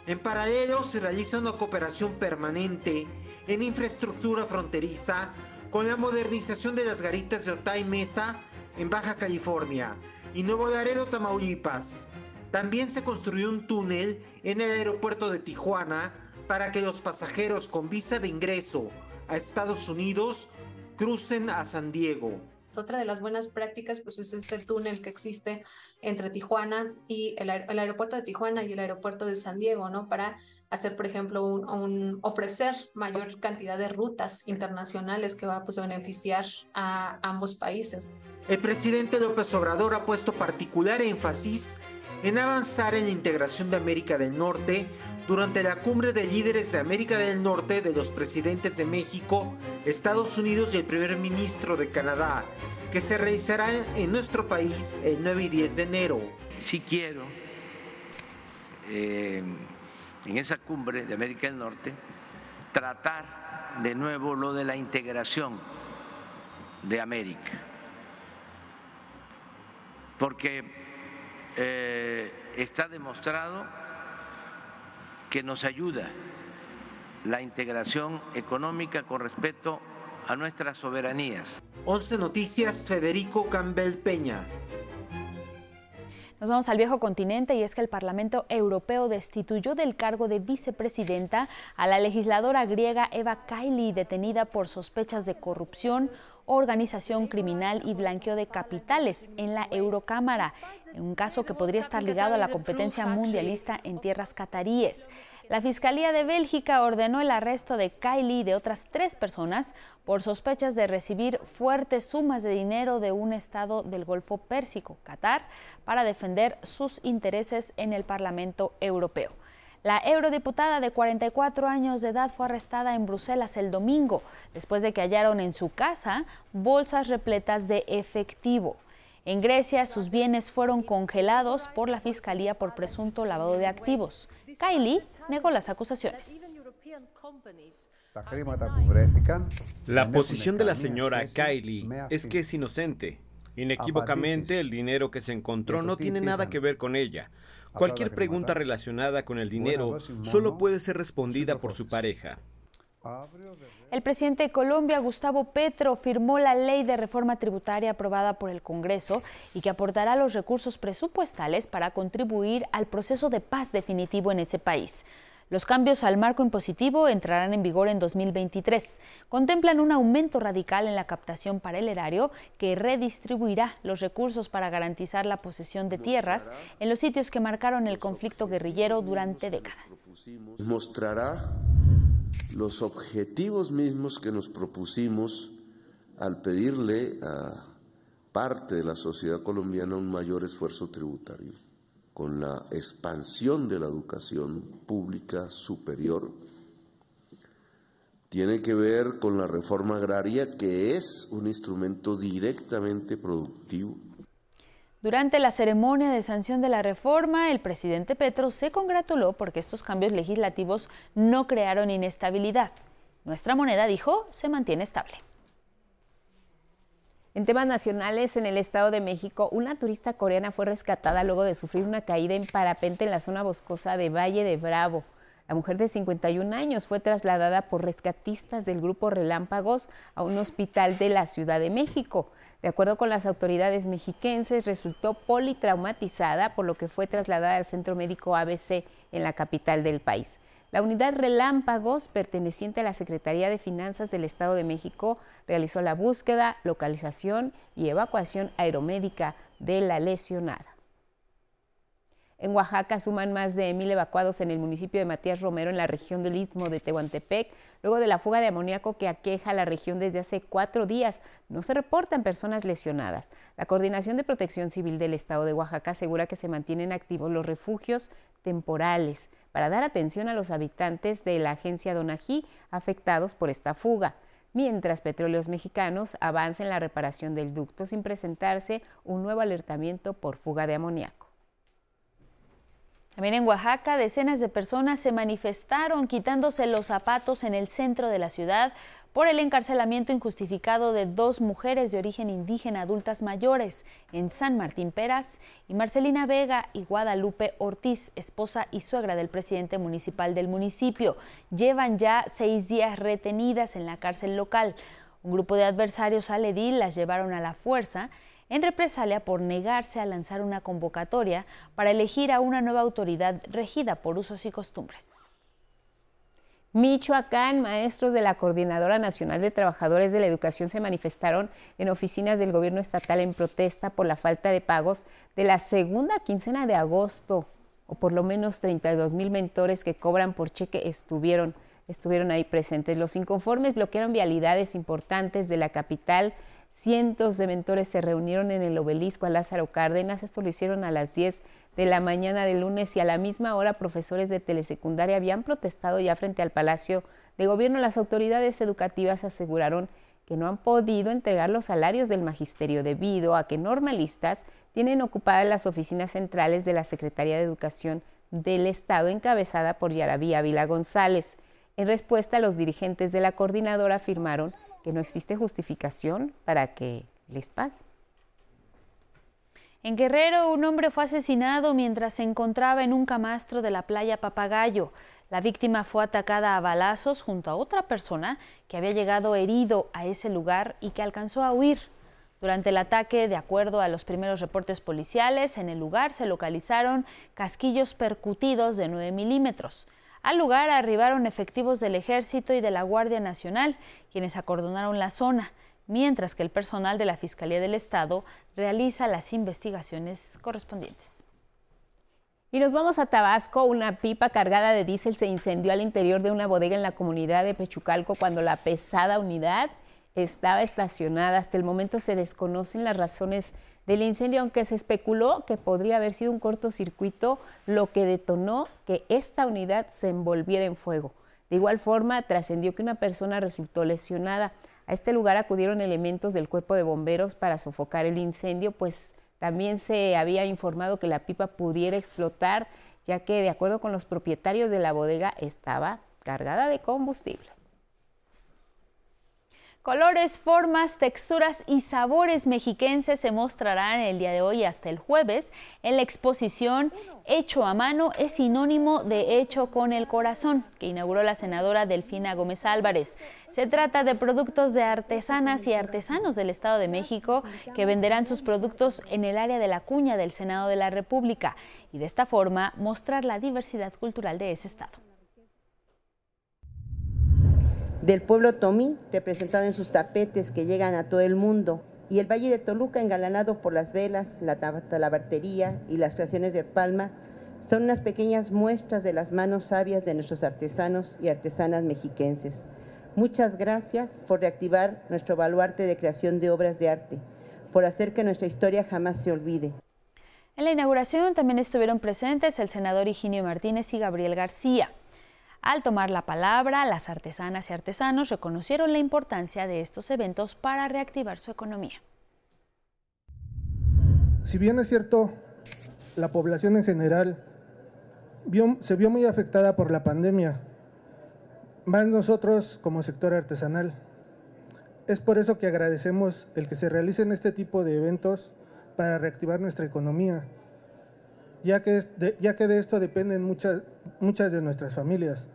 En paralelo se realiza una cooperación permanente en infraestructura fronteriza con la modernización de las garitas de Otay Mesa en Baja California y Nuevo Laredo, Tamaulipas. También se construyó un túnel en el aeropuerto de Tijuana para que los pasajeros con visa de ingreso a Estados Unidos crucen a San Diego. Otra de las buenas prácticas pues es este túnel que existe entre Tijuana y el, aeropuerto de Tijuana y el aeropuerto de San Diego, ¿no? Para hacer, por ejemplo, un, ofrecer mayor cantidad de rutas internacionales que va pues, a beneficiar a ambos países. El presidente López Obrador ha puesto particular énfasis en avanzar en la integración de América del Norte durante la cumbre de líderes de América del Norte de los presidentes de México, Estados Unidos y el primer ministro de Canadá, que se realizará en nuestro país el 9 y 10 de enero. Sí quiero eh, en esa cumbre de América del Norte, tratar de nuevo lo de la integración de América. Porque eh, está demostrado que nos ayuda la integración económica con respecto a nuestras soberanías. 11 Noticias, Federico Campbell Peña. Nos vamos al viejo continente y es que el Parlamento Europeo destituyó del cargo de vicepresidenta a la legisladora griega Eva Kaili, detenida por sospechas de corrupción, organización criminal y blanqueo de capitales en la Eurocámara, en un caso que podría estar ligado a la competencia mundialista en tierras cataríes. La Fiscalía de Bélgica ordenó el arresto de Kylie y de otras tres personas por sospechas de recibir fuertes sumas de dinero de un estado del Golfo Pérsico, Qatar, para defender sus intereses en el Parlamento Europeo. La eurodiputada de 44 años de edad fue arrestada en Bruselas el domingo, después de que hallaron en su casa bolsas repletas de efectivo. En Grecia, sus bienes fueron congelados por la Fiscalía por presunto lavado de activos. Kylie negó las acusaciones. La posición de la señora Kylie es que es inocente. Inequívocamente, el dinero que se encontró no tiene nada que ver con ella. Cualquier pregunta relacionada con el dinero solo puede ser respondida por su pareja. El presidente de Colombia, Gustavo Petro, firmó la ley de reforma tributaria aprobada por el Congreso y que aportará los recursos presupuestales para contribuir al proceso de paz definitivo en ese país. Los cambios al marco impositivo entrarán en vigor en 2023. Contemplan un aumento radical en la captación para el erario que redistribuirá los recursos para garantizar la posesión de tierras en los sitios que marcaron el conflicto guerrillero durante décadas. Mostrará los objetivos mismos que nos propusimos al pedirle a parte de la sociedad colombiana un mayor esfuerzo tributario, con la expansión de la educación pública superior. Tiene que ver con la reforma agraria, que es un instrumento directamente productivo durante la ceremonia de sanción de la reforma, el presidente Petro se congratuló porque estos cambios legislativos no crearon inestabilidad. Nuestra moneda, dijo, se mantiene estable. En temas nacionales, en el Estado de México, una turista coreana fue rescatada luego de sufrir una caída en parapente en la zona boscosa de Valle de Bravo. La mujer de 51 años fue trasladada por rescatistas del grupo Relámpagos a un hospital de la Ciudad de México. De acuerdo con las autoridades mexiquenses, resultó politraumatizada, por lo que fue trasladada al centro médico ABC en la capital del país. La unidad Relámpagos, perteneciente a la Secretaría de Finanzas del Estado de México, realizó la búsqueda, localización y evacuación aeromédica de la lesionada. En Oaxaca suman más de mil evacuados en el municipio de Matías Romero, en la región del Istmo de Tehuantepec, luego de la fuga de amoníaco que aqueja la región desde hace cuatro días. No se reportan personas lesionadas. La Coordinación de Protección Civil del Estado de Oaxaca asegura que se mantienen activos los refugios temporales para dar atención a los habitantes de la agencia Donají afectados por esta fuga mientras Petróleos Mexicanos avanza en la reparación del ducto sin presentarse un nuevo alertamiento por fuga de amoníaco. También en Oaxaca, decenas de personas se manifestaron quitándose los zapatos en el centro de la ciudad por el encarcelamiento injustificado de dos mujeres de origen indígena adultas mayores en San Martín Peras y Marcelina Vega y Guadalupe Ortiz, esposa y suegra del presidente municipal del municipio. Llevan ya seis días retenidas en la cárcel local. Un grupo de adversarios al edil las llevaron a la fuerza en represalia por negarse a lanzar una convocatoria para elegir a una nueva autoridad regida por usos y costumbres. Michoacán, maestros de la Coordinadora Nacional de Trabajadores de la Educación se manifestaron en oficinas del gobierno estatal en protesta por la falta de pagos de la segunda quincena de agosto, o por lo menos 32 mil mentores que cobran por cheque estuvieron, estuvieron ahí presentes. Los inconformes bloquearon vialidades importantes de la capital Cientos de mentores se reunieron en el obelisco a Lázaro Cárdenas. Esto lo hicieron a las 10 de la mañana del lunes y a la misma hora profesores de telesecundaria habían protestado ya frente al Palacio de Gobierno. Las autoridades educativas aseguraron que no han podido entregar los salarios del magisterio debido a que normalistas tienen ocupadas las oficinas centrales de la Secretaría de Educación del Estado encabezada por Yarabí Ávila González. En respuesta, los dirigentes de la coordinadora afirmaron que no existe justificación para que les paguen. En Guerrero, un hombre fue asesinado mientras se encontraba en un camastro de la playa Papagayo. La víctima fue atacada a balazos junto a otra persona que había llegado herido a ese lugar y que alcanzó a huir. Durante el ataque, de acuerdo a los primeros reportes policiales, en el lugar se localizaron casquillos percutidos de 9 milímetros. Al lugar arribaron efectivos del Ejército y de la Guardia Nacional, quienes acordonaron la zona, mientras que el personal de la Fiscalía del Estado realiza las investigaciones correspondientes. Y nos vamos a Tabasco. Una pipa cargada de diésel se incendió al interior de una bodega en la comunidad de Pechucalco cuando la pesada unidad estaba estacionada. Hasta el momento se desconocen las razones del incendio, aunque se especuló que podría haber sido un cortocircuito lo que detonó que esta unidad se envolviera en fuego. De igual forma, trascendió que una persona resultó lesionada. A este lugar acudieron elementos del cuerpo de bomberos para sofocar el incendio, pues también se había informado que la pipa pudiera explotar, ya que de acuerdo con los propietarios de la bodega estaba cargada de combustible. Colores, formas, texturas y sabores mexiquenses se mostrarán el día de hoy hasta el jueves en la exposición Hecho a mano es sinónimo de hecho con el corazón, que inauguró la senadora Delfina Gómez Álvarez. Se trata de productos de artesanas y artesanos del Estado de México que venderán sus productos en el área de la cuña del Senado de la República y de esta forma mostrar la diversidad cultural de ese estado del pueblo tomí, representado en sus tapetes que llegan a todo el mundo, y el Valle de Toluca engalanado por las velas, la talabartería y las creaciones de palma, Son unas pequeñas muestras de las manos sabias de nuestros artesanos y artesanas mexiquenses. Muchas gracias por reactivar nuestro baluarte de creación de obras de arte, por hacer que nuestra historia jamás se olvide. En la inauguración también estuvieron presentes el senador Higinio Martínez y Gabriel García. Al tomar la palabra, las artesanas y artesanos reconocieron la importancia de estos eventos para reactivar su economía. Si bien es cierto, la población en general se vio muy afectada por la pandemia, más nosotros como sector artesanal. Es por eso que agradecemos el que se realicen este tipo de eventos para reactivar nuestra economía, ya que, de, esto dependen muchas de nuestras familias.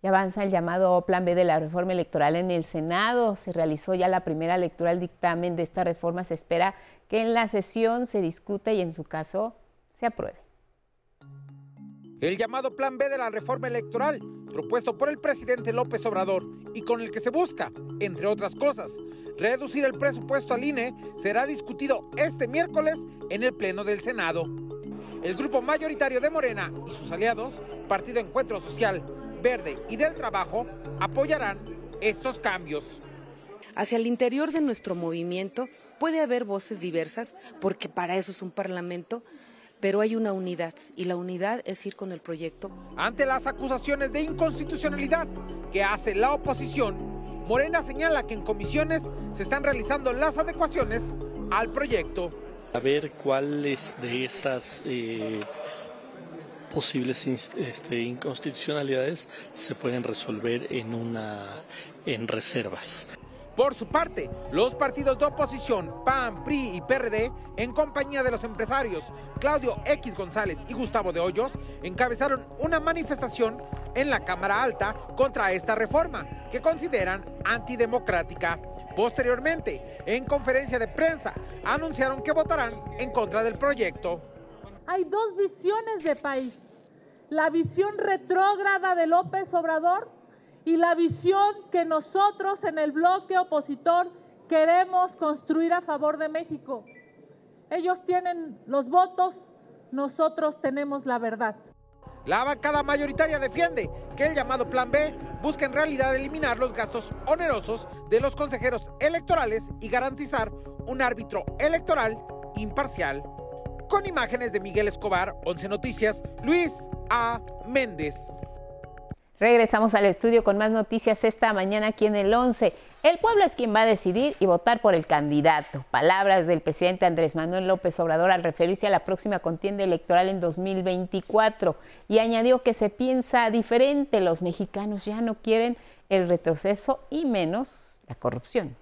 Y avanza el llamado Plan B de la reforma electoral en el Senado. Se realizó ya la primera lectura del dictamen de esta reforma. Se espera que en la sesión se discute y en su caso se apruebe. El llamado Plan B de la reforma electoral, propuesto por el presidente López Obrador y con el que se busca, entre otras cosas, reducir el presupuesto al INE, será discutido este miércoles en el Pleno del Senado. El grupo mayoritario de Morena y sus aliados, Partido Encuentro Social, Verde y del Trabajo apoyarán estos cambios. Hacia el interior de nuestro movimiento puede haber voces diversas, porque para eso es un parlamento, pero hay una unidad y la unidad es ir con el proyecto. Ante las acusaciones de inconstitucionalidad que hace la oposición, Morena señala que en comisiones se están realizando las adecuaciones al proyecto. A ver cuáles de esas eh, posibles este, inconstitucionalidades se pueden resolver en una en reservas. Por su parte, los partidos de oposición, PAN, PRI y PRD, en compañía de los empresarios Claudio X González y Gustavo de Hoyos, encabezaron una manifestación en la Cámara Alta contra esta reforma, que consideran antidemocrática. Posteriormente, en conferencia de prensa, anunciaron que votarán en contra del proyecto. Hay dos visiones de país. La visión retrógrada de López Obrador y la visión que nosotros en el bloque opositor queremos construir a favor de México. Ellos tienen los votos, nosotros tenemos la verdad. La bancada mayoritaria defiende que el llamado Plan B busca en realidad eliminar los gastos onerosos de los consejeros electorales y garantizar un árbitro electoral imparcial con imágenes de Miguel Escobar, 11 Noticias, Luis A. Méndez. Regresamos al estudio con más noticias esta mañana aquí en el 11. El pueblo es quien va a decidir y votar por el candidato. Palabras del presidente Andrés Manuel López Obrador al referirse a la próxima contienda electoral en 2024 y añadió que se piensa diferente. Los mexicanos ya no quieren el retroceso y menos la corrupción.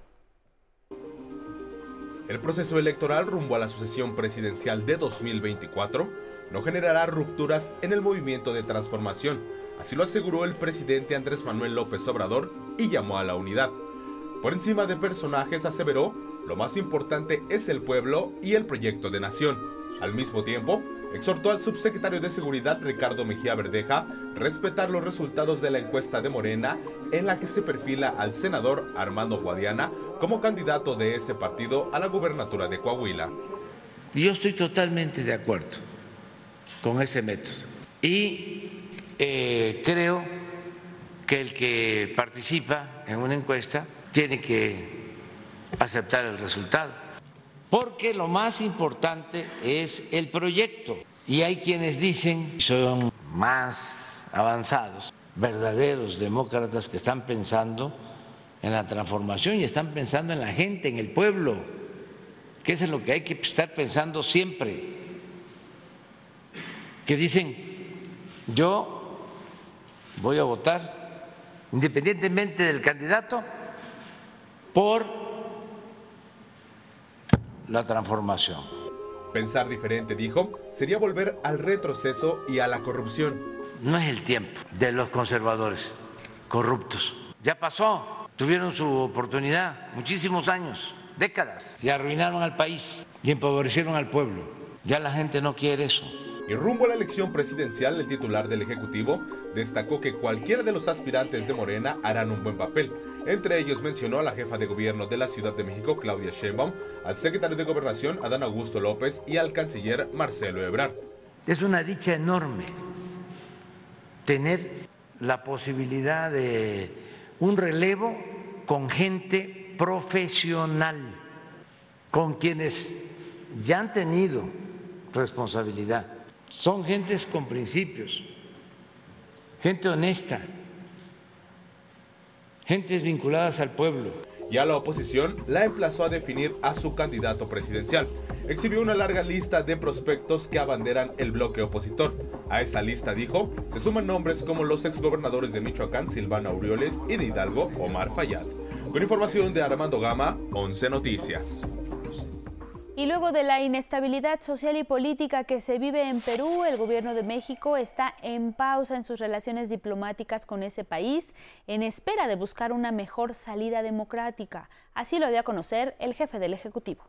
El proceso electoral rumbo a la sucesión presidencial de 2024 no generará rupturas en el movimiento de transformación, así lo aseguró el presidente Andrés Manuel López Obrador y llamó a la unidad. Por encima de personajes aseveró, lo más importante es el pueblo y el proyecto de nación. Al mismo tiempo, exhortó al subsecretario de Seguridad Ricardo Mejía Verdeja respetar los resultados de la encuesta de Morena en la que se perfila al senador Armando Guadiana como candidato de ese partido a la gubernatura de Coahuila. Yo estoy totalmente de acuerdo con ese método y eh, creo que el que participa en una encuesta tiene que aceptar el resultado porque lo más importante es el proyecto. Y hay quienes dicen, son más avanzados, verdaderos demócratas que están pensando en la transformación y están pensando en la gente, en el pueblo, que es en lo que hay que estar pensando siempre. Que dicen, yo voy a votar, independientemente del candidato, por la transformación. Pensar diferente, dijo, sería volver al retroceso y a la corrupción. No es el tiempo de los conservadores corruptos. Ya pasó, tuvieron su oportunidad muchísimos años, décadas, y arruinaron al país y empobrecieron al pueblo. Ya la gente no quiere eso. Y rumbo a la elección presidencial, el titular del Ejecutivo destacó que cualquiera de los aspirantes de Morena harán un buen papel Entre ellos mencionó a la jefa de gobierno de la Ciudad de México, Claudia Sheinbaum, al secretario de Gobernación, Adán Augusto López, y al canciller Marcelo Ebrard. Es una dicha enorme tener la posibilidad de un relevo con gente profesional, con quienes ya han tenido responsabilidad. Son gentes con principios, gente honesta, gentes vinculadas al pueblo. Y a la oposición la emplazó a definir a su candidato presidencial. Exhibió una larga lista de prospectos que abanderan el bloque opositor. A esa lista, dijo, se suman nombres como los exgobernadores de Michoacán, Silvana Aureoles, y de Hidalgo, Omar Fayad. Con información de Armando Gama, 11 Noticias. Y luego de la inestabilidad social y política que se vive en Perú, el gobierno de México está en pausa en sus relaciones diplomáticas con ese país en espera de buscar una mejor salida democrática. Así lo dio a conocer el jefe del Ejecutivo.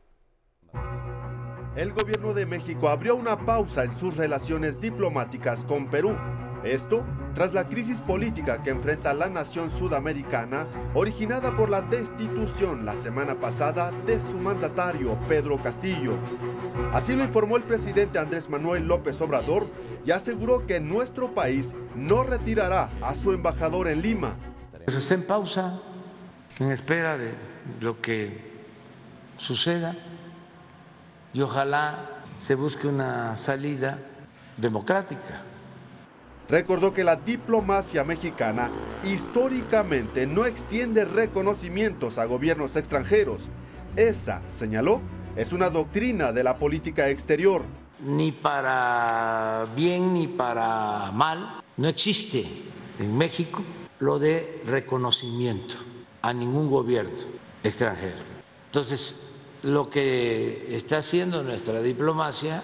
El gobierno de México abrió una pausa en sus relaciones diplomáticas con Perú esto tras la crisis política que enfrenta la nación sudamericana, originada por la destitución la semana pasada de su mandatario Pedro Castillo. Así lo informó el presidente Andrés Manuel López Obrador y aseguró que nuestro país no retirará a su embajador en Lima. Pues está en pausa, en espera de lo que suceda y ojalá se busque una salida democrática recordó que la diplomacia mexicana históricamente no extiende reconocimientos a gobiernos extranjeros. Esa, señaló, es una doctrina de la política exterior. Ni para bien ni para mal, no existe en México lo de reconocimiento a ningún gobierno extranjero. Entonces, lo que está haciendo nuestra diplomacia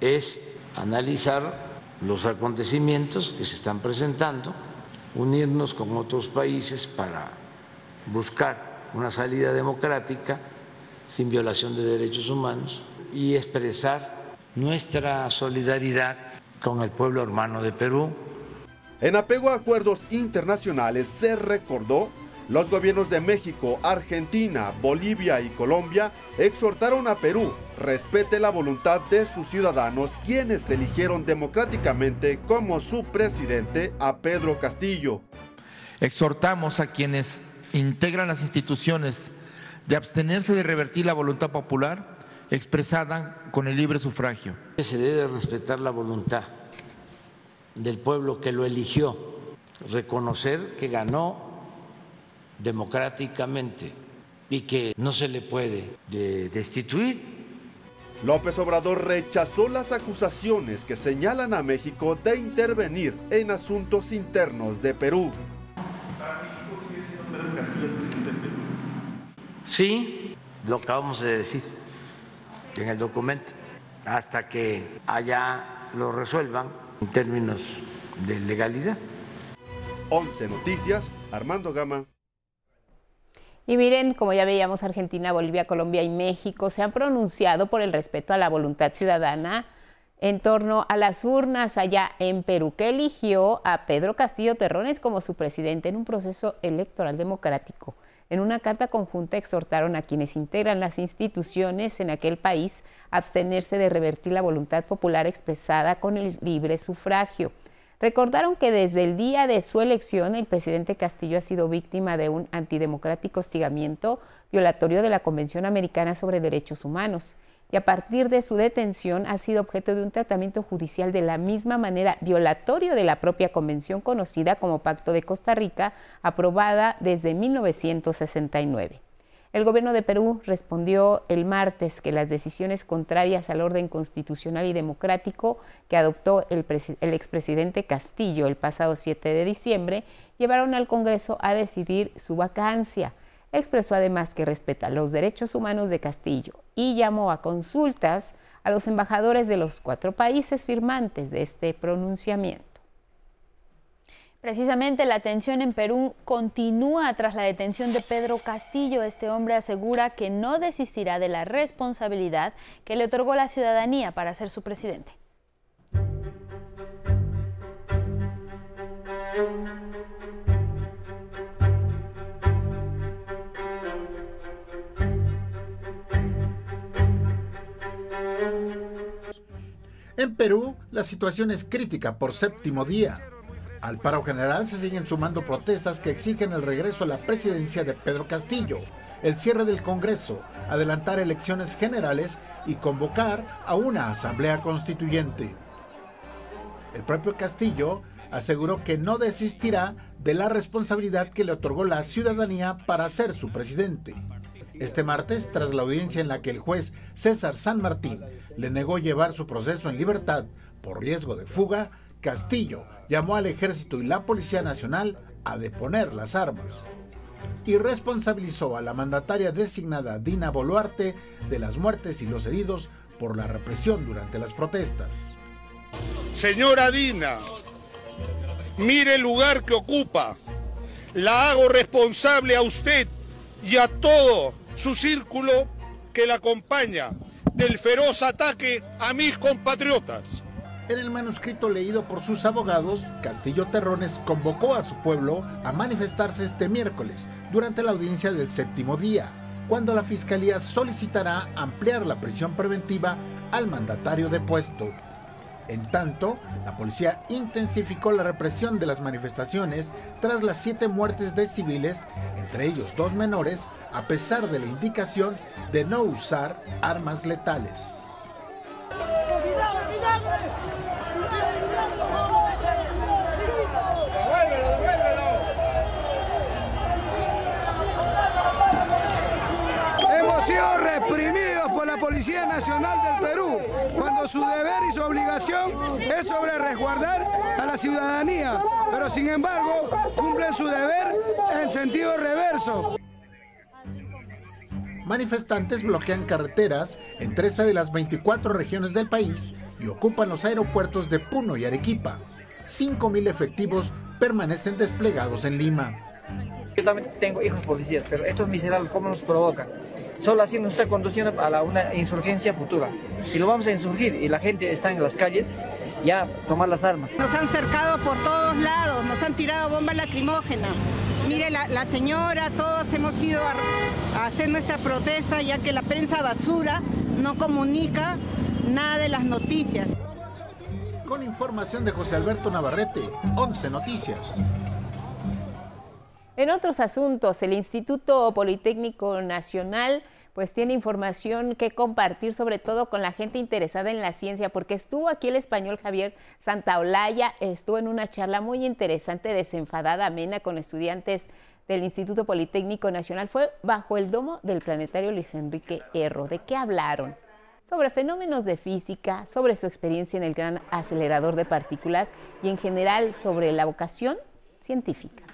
es analizar los acontecimientos que se están presentando, unirnos con otros países para buscar una salida democrática sin violación de derechos humanos y expresar nuestra solidaridad con el pueblo hermano de Perú. En apego a acuerdos internacionales se recordó los gobiernos de México, Argentina, Bolivia y Colombia exhortaron a Perú respete la voluntad de sus ciudadanos quienes eligieron democráticamente como su presidente a Pedro Castillo. Exhortamos a quienes integran las instituciones de abstenerse de revertir la voluntad popular expresada con el libre sufragio. Se debe respetar la voluntad del pueblo que lo eligió, reconocer que ganó democráticamente y que no se le puede destituir. López Obrador rechazó las acusaciones que señalan a México de intervenir en asuntos internos de Perú. ¿Para México sigue siendo Pedro Castillo el presidente de Perú? Sí, lo acabamos de decir en el documento, hasta que allá lo resuelvan en términos de legalidad. 11 Noticias, Armando Gama. Y miren, como ya veíamos, Argentina, Bolivia, Colombia y México se han pronunciado por el respeto a la voluntad ciudadana en torno a las urnas allá en Perú, que eligió a Pedro Castillo Terrones como su presidente en un proceso electoral democrático. En una carta conjunta exhortaron a quienes integran las instituciones en aquel país a abstenerse de revertir la voluntad popular expresada con el libre sufragio. Recordaron que desde el día de su elección el presidente Castillo ha sido víctima de un antidemocrático hostigamiento violatorio de la Convención Americana sobre Derechos Humanos y a partir de su detención ha sido objeto de un tratamiento judicial de la misma manera violatorio de la propia convención conocida como Pacto de Costa Rica, aprobada desde 1969. El gobierno de Perú respondió el martes que las decisiones contrarias al orden constitucional y democrático que adoptó el, expresidente Castillo el pasado 7 de diciembre llevaron al Congreso a decidir su vacancia. Expresó además que respeta los derechos humanos de Castillo y llamó a consultas a los embajadores de los cuatro países firmantes de este pronunciamiento. Precisamente la tensión en Perú continúa tras la detención de Pedro Castillo. Este hombre asegura que no desistirá de la responsabilidad que le otorgó la ciudadanía para ser su presidente. En Perú, la situación es crítica por séptimo día. Al paro general se siguen sumando protestas que exigen el regreso a la presidencia de Pedro Castillo, el cierre del Congreso, adelantar elecciones generales y convocar a una asamblea constituyente. El propio Castillo aseguró que no desistirá de la responsabilidad que le otorgó la ciudadanía para ser su presidente. Este martes, tras la audiencia en la que el juez César San Martín le negó llevar su proceso en libertad por riesgo de fuga, Castillo llamó al ejército y la Policía Nacional a deponer las armas y responsabilizó a la mandataria designada Dina Boluarte de las muertes y los heridos por la represión durante las protestas. Señora Dina, mire el lugar que ocupa. La hago responsable a usted y a todo su círculo que la acompaña del feroz ataque a mis compatriotas. En el manuscrito leído por sus abogados, Castillo Terrones convocó a su pueblo a manifestarse este miércoles durante la audiencia del séptimo día, cuando la Fiscalía solicitará ampliar la prisión preventiva al mandatario depuesto. En tanto, la policía intensificó la represión de las manifestaciones tras las siete muertes de civiles, entre ellos dos menores, a pesar de la indicación de no usar armas letales. Hemos sido reprimidos por la Policía Nacional del Perú, cuando su deber y su obligación es sobre resguardar a la ciudadanía, pero sin embargo cumplen su deber en sentido reverso. Manifestantes bloquean carreteras en 13 de las 24 regiones del país y ocupan los aeropuertos de Puno y Arequipa. 5.000 efectivos permanecen desplegados en Lima. Yo también tengo hijos policías, pero estos miserables, ¿cómo nos provocan? Solo así nos está conduciendo a la, una insurgencia futura. Si lo vamos a insurgir y la gente está en las calles, ya tomar las armas. Nos han cercado por todos lados, nos han tirado bombas lacrimógenas. Mire, la, la señora, todos hemos ido a, a hacer nuestra protesta, ya que la prensa basura no comunica nada de las noticias. Con información de José Alberto Navarrete, 11 Noticias. En otros asuntos, el Instituto Politécnico Nacional pues tiene información que compartir, sobre todo con la gente interesada en la ciencia, porque estuvo aquí el español Javier Santaolalla, estuvo en una charla muy interesante, desenfadada, amena, con estudiantes del Instituto Politécnico Nacional. Fue bajo el domo del planetario Luis Enrique Erro. ¿De qué hablaron? sobre fenómenos de física, sobre su experiencia en el gran acelerador de partículas y en general sobre la vocación científica.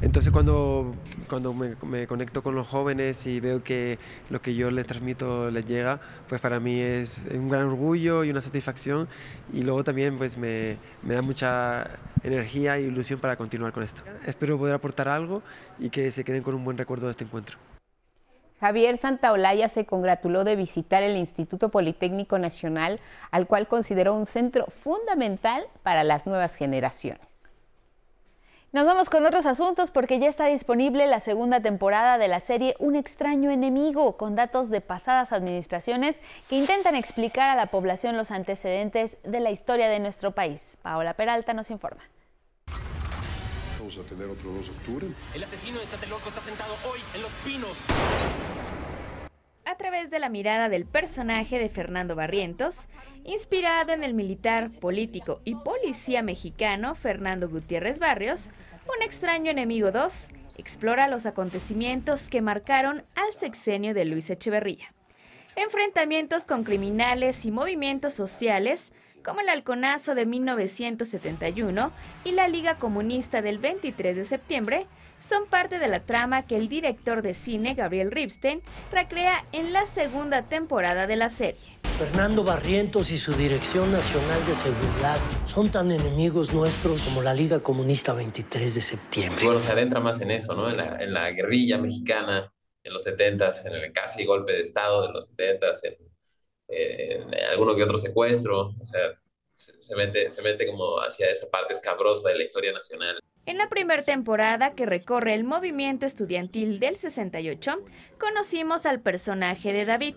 Entonces cuando, cuando me, conecto con los jóvenes y veo que lo que yo les transmito les llega, pues para mí es un gran orgullo y una satisfacción y luego también pues me, me da mucha energía e ilusión para continuar con esto. Espero poder aportar algo y que se queden con un buen recuerdo de este encuentro. Javier Santaolalla se congratuló de visitar el Instituto Politécnico Nacional, al cual consideró un centro fundamental para las nuevas generaciones. Nos vamos con otros asuntos porque ya está disponible la segunda temporada de la serie Un extraño enemigo, con datos de pasadas administraciones que intentan explicar a la población los antecedentes de la historia de nuestro país. Paola Peralta nos informa. Vamos a tener otro 2 de octubre. El asesino de Tlatelolco está sentado hoy en Los Pinos. A través de la mirada del personaje de Fernando Barrientos, inspirado en el militar, político y policía mexicano Fernando Gutiérrez Barrios, Un extraño enemigo 2 explora los acontecimientos que marcaron al sexenio de Luis Echeverría. Enfrentamientos con criminales y movimientos sociales como el Halconazo de 1971 y la Liga Comunista del 23 de septiembre son parte de la trama que el director de cine Gabriel Ripstein recrea en la segunda temporada de la serie. Fernando Barrientos y su Dirección Nacional de Seguridad son tan enemigos nuestros como la Liga Comunista 23 de septiembre. Bueno, se adentra más en eso, ¿no? En la, en la guerrilla mexicana en los 70s, en el casi golpe de Estado de los 70s, en, en, en alguno que otro secuestro, o sea, se, se, mete, se mete como hacia esa parte escabrosa de la historia nacional. En la primera temporada que recorre el movimiento estudiantil del 68, conocimos al personaje de David,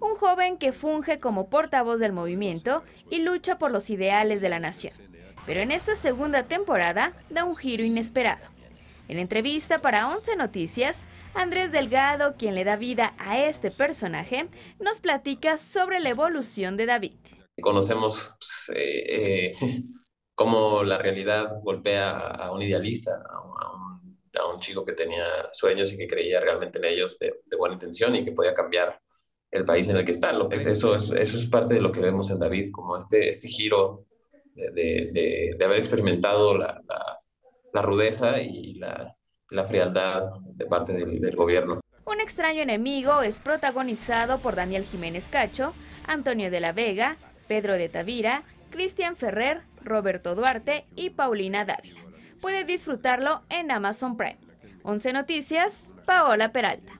un joven que funge como portavoz del movimiento y lucha por los ideales de la nación. Pero en esta segunda temporada da un giro inesperado. En entrevista para Once Noticias, Andrés Delgado, quien le da vida a este personaje, nos platica sobre la evolución de David. Conocemos pues, eh, eh, cómo la realidad golpea a un idealista, a un, a un, chico que tenía sueños y que creía realmente en ellos de, de, buena intención y que podía cambiar el país en el que está. Lo que es, eso, es, eso es parte de lo que vemos en David, como este, este giro de, de, de haber experimentado la, la, la rudeza y la, la, frialdad de parte del, del gobierno. Un extraño enemigo es protagonizado por Daniel Jiménez Cacho, Antonio de la Vega, Pedro de Tavira, Cristian Ferrer, Roberto Duarte y Paulina Dávila. Puede disfrutarlo en Amazon Prime. 11 Noticias, Paola Peralta.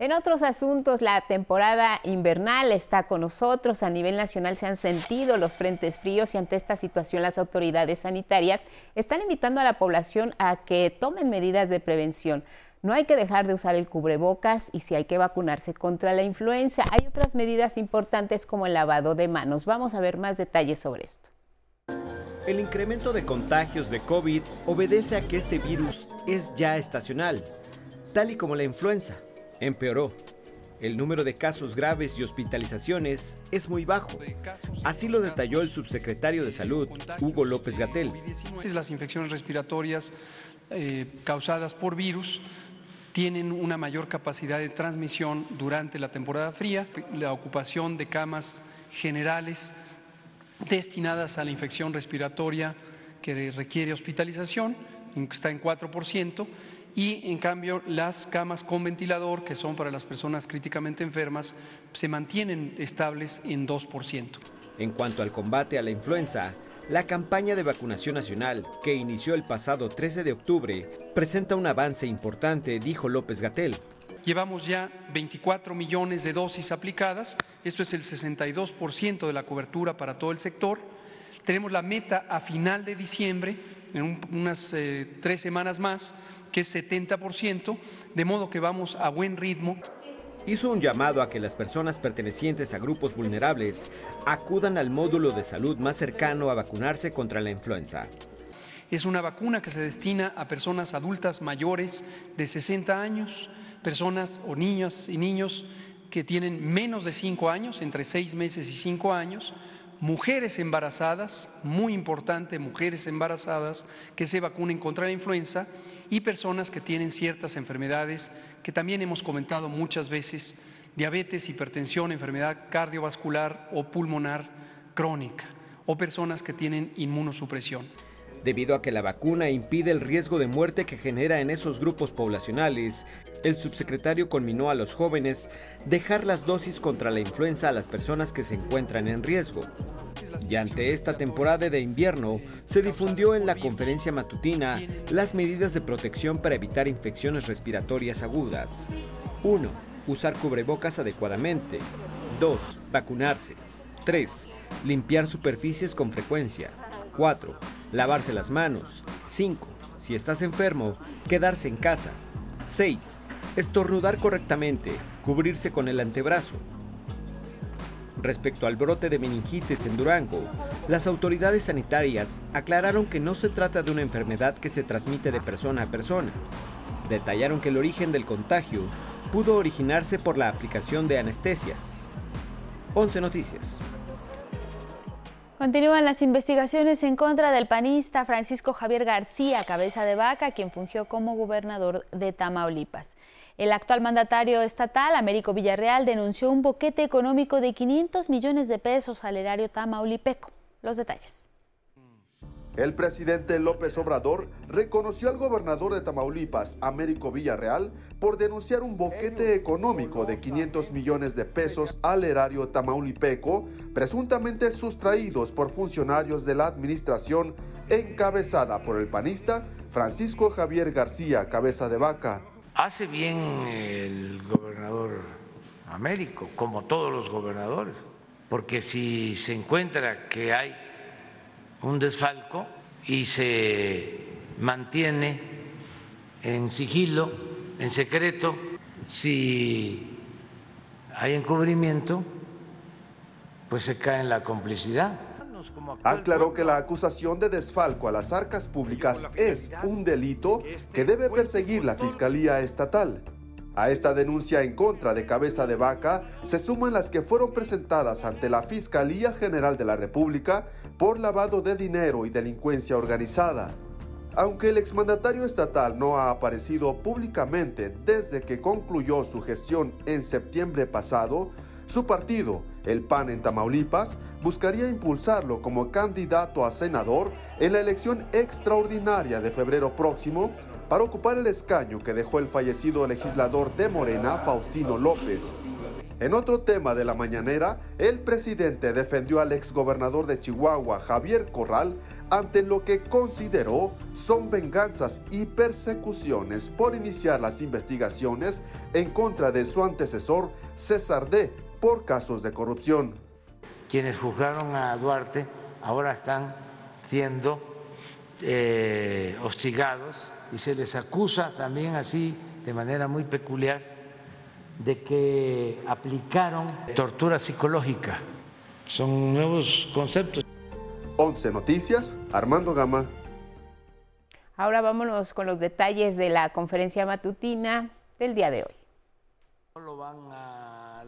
En otros asuntos, la temporada invernal está con nosotros. A nivel nacional se han sentido los frentes fríos y ante esta situación las autoridades sanitarias están invitando a la población a que tomen medidas de prevención. No hay que dejar de usar el cubrebocas y si hay que vacunarse contra la influenza. Hay otras medidas importantes como el lavado de manos. Vamos a ver más detalles sobre esto. El incremento de contagios de COVID obedece a que este virus es ya estacional, tal y como la influenza. Empeoró. El número de casos graves y hospitalizaciones es muy bajo. Así lo detalló el subsecretario de Salud, Hugo López Gatel. Las infecciones respiratorias eh, causadas por virus tienen una mayor capacidad de transmisión durante la temporada fría, la ocupación de camas generales destinadas a la infección respiratoria que requiere hospitalización, está en 4%, y en cambio las camas con ventilador, que son para las personas críticamente enfermas, se mantienen estables en 2%. En cuanto al combate a la influenza, la campaña de vacunación nacional, que inició el pasado 13 de octubre, presenta un avance importante, dijo López Gatel. Llevamos ya 24 millones de dosis aplicadas, esto es el 62% de la cobertura para todo el sector. Tenemos la meta a final de diciembre, en un, unas eh, tres semanas más, que es 70%, de modo que vamos a buen ritmo. Hizo un llamado a que las personas pertenecientes a grupos vulnerables acudan al módulo de salud más cercano a vacunarse contra la influenza. Es una vacuna que se destina a personas adultas mayores de 60 años, personas o niñas y niños que tienen menos de 5 años, entre 6 meses y 5 años, mujeres embarazadas, muy importante, mujeres embarazadas que se vacunen contra la influenza y personas que tienen ciertas enfermedades que también hemos comentado muchas veces, diabetes, hipertensión, enfermedad cardiovascular o pulmonar crónica, o personas que tienen inmunosupresión. Debido a que la vacuna impide el riesgo de muerte que genera en esos grupos poblacionales, el subsecretario conminó a los jóvenes dejar las dosis contra la influenza a las personas que se encuentran en riesgo. Y ante esta temporada de invierno, se difundió en la conferencia matutina las medidas de protección para evitar infecciones respiratorias agudas. 1. Usar cubrebocas adecuadamente. 2. Vacunarse. 3. Limpiar superficies con frecuencia. 4. Lavarse las manos. 5. Si estás enfermo, quedarse en casa. 6. Estornudar correctamente. Cubrirse con el antebrazo. Respecto al brote de meningitis en Durango, las autoridades sanitarias aclararon que no se trata de una enfermedad que se transmite de persona a persona. Detallaron que el origen del contagio pudo originarse por la aplicación de anestesias. 11 Noticias. Continúan las investigaciones en contra del panista Francisco Javier García, cabeza de vaca, quien fungió como gobernador de Tamaulipas. El actual mandatario estatal, Américo Villarreal, denunció un boquete económico de 500 millones de pesos al erario tamaulipeco. Los detalles. El presidente López Obrador reconoció al gobernador de Tamaulipas, Américo Villarreal, por denunciar un boquete económico de 500 millones de pesos al erario tamaulipeco, presuntamente sustraídos por funcionarios de la administración encabezada por el panista Francisco Javier García Cabeza de Vaca. Hace bien el gobernador Américo, como todos los gobernadores, porque si se encuentra que hay un desfalco y se mantiene en sigilo, en secreto, si hay encubrimiento, pues se cae en la complicidad. Aclaró que la acusación de desfalco a las arcas públicas es un delito que debe perseguir la Fiscalía Estatal. A esta denuncia en contra de Cabeza de Vaca se suman las que fueron presentadas ante la Fiscalía General de la República por lavado de dinero y delincuencia organizada. Aunque el exmandatario estatal no ha aparecido públicamente desde que concluyó su gestión en septiembre pasado, su partido, el PAN en Tamaulipas, buscaría impulsarlo como candidato a senador en la elección extraordinaria de febrero próximo para ocupar el escaño que dejó el fallecido legislador de Morena, Faustino López. En otro tema de la mañanera, el presidente defendió al exgobernador de Chihuahua, Javier Corral, ante lo que consideró son venganzas y persecuciones por iniciar las investigaciones en contra de su antecesor, César D., por casos de corrupción. Quienes juzgaron a Duarte ahora están siendo eh, hostigados y se les acusa también así de manera muy peculiar de que aplicaron tortura psicológica. Son nuevos conceptos. 11 Noticias, Armando Gama. Ahora vámonos con los detalles de la conferencia matutina del día de hoy.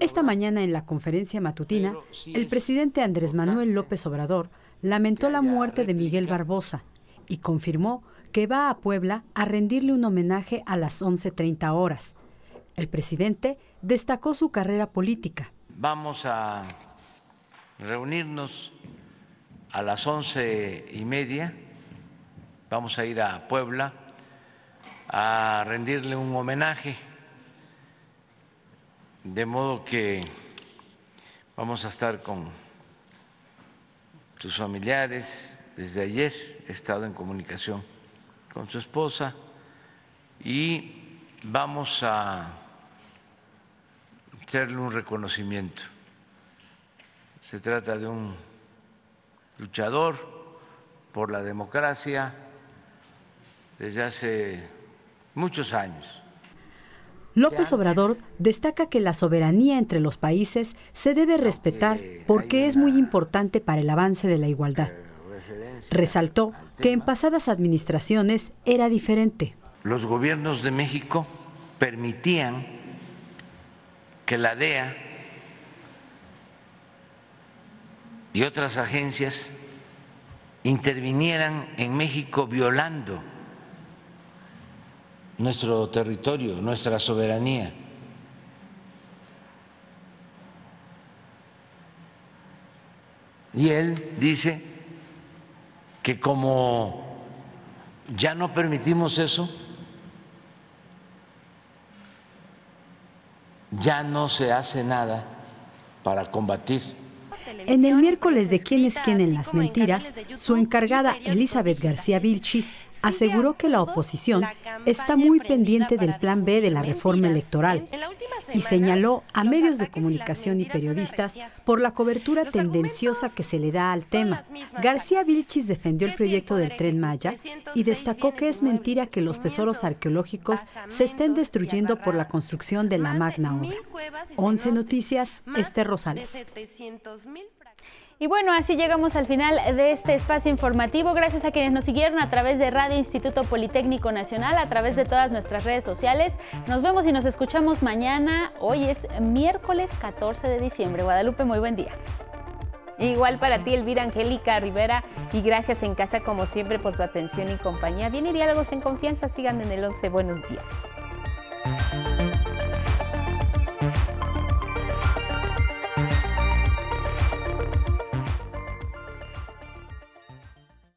Esta mañana en la conferencia matutina, el presidente Andrés Manuel López Obrador lamentó la muerte de Miguel Barbosa y confirmó que va a Puebla a rendirle un homenaje a las 11.30 horas. El presidente destacó su carrera política. Vamos a reunirnos a las once y media. Vamos a ir a Puebla a rendirle un homenaje de modo que vamos a estar con sus familiares. Desde ayer he estado en comunicación con su esposa y vamos a hacerle un reconocimiento. Se trata de un luchador por la democracia desde hace muchos años López Obrador destaca que la soberanía entre los países se debe respetar porque es muy importante para el avance de la igualdad. Resaltó que en pasadas administraciones era diferente. Los gobiernos de México permitían que la DEA y otras agencias intervinieran en México violando nuestro territorio, nuestra soberanía. Y él dice que como ya no permitimos eso, ya no se hace nada para combatir. En el miércoles de quién es quién en las mentiras, su encargada Elizabeth García Vilchis aseguró que la oposición está muy pendiente del plan B de la reforma electoral y señaló a medios de comunicación y periodistas por la cobertura tendenciosa que se le da al tema. García Vilchis defendió el proyecto del tren Maya y destacó que es mentira que los tesoros arqueológicos se estén destruyendo por la construcción de la magna obra. 11 Noticias, Esther Rosales. Y bueno, así llegamos al final de este espacio informativo. Gracias a quienes nos siguieron a través de Radio Instituto Politécnico Nacional, a través de todas nuestras redes sociales. Nos vemos y nos escuchamos mañana. Hoy es miércoles 14 de diciembre. Guadalupe, muy buen día. Igual para ti, Elvira Angélica Rivera, y gracias en casa como siempre por su atención y compañía. Viene Diálogos en Confianza, sigan en el 11. Buenos días.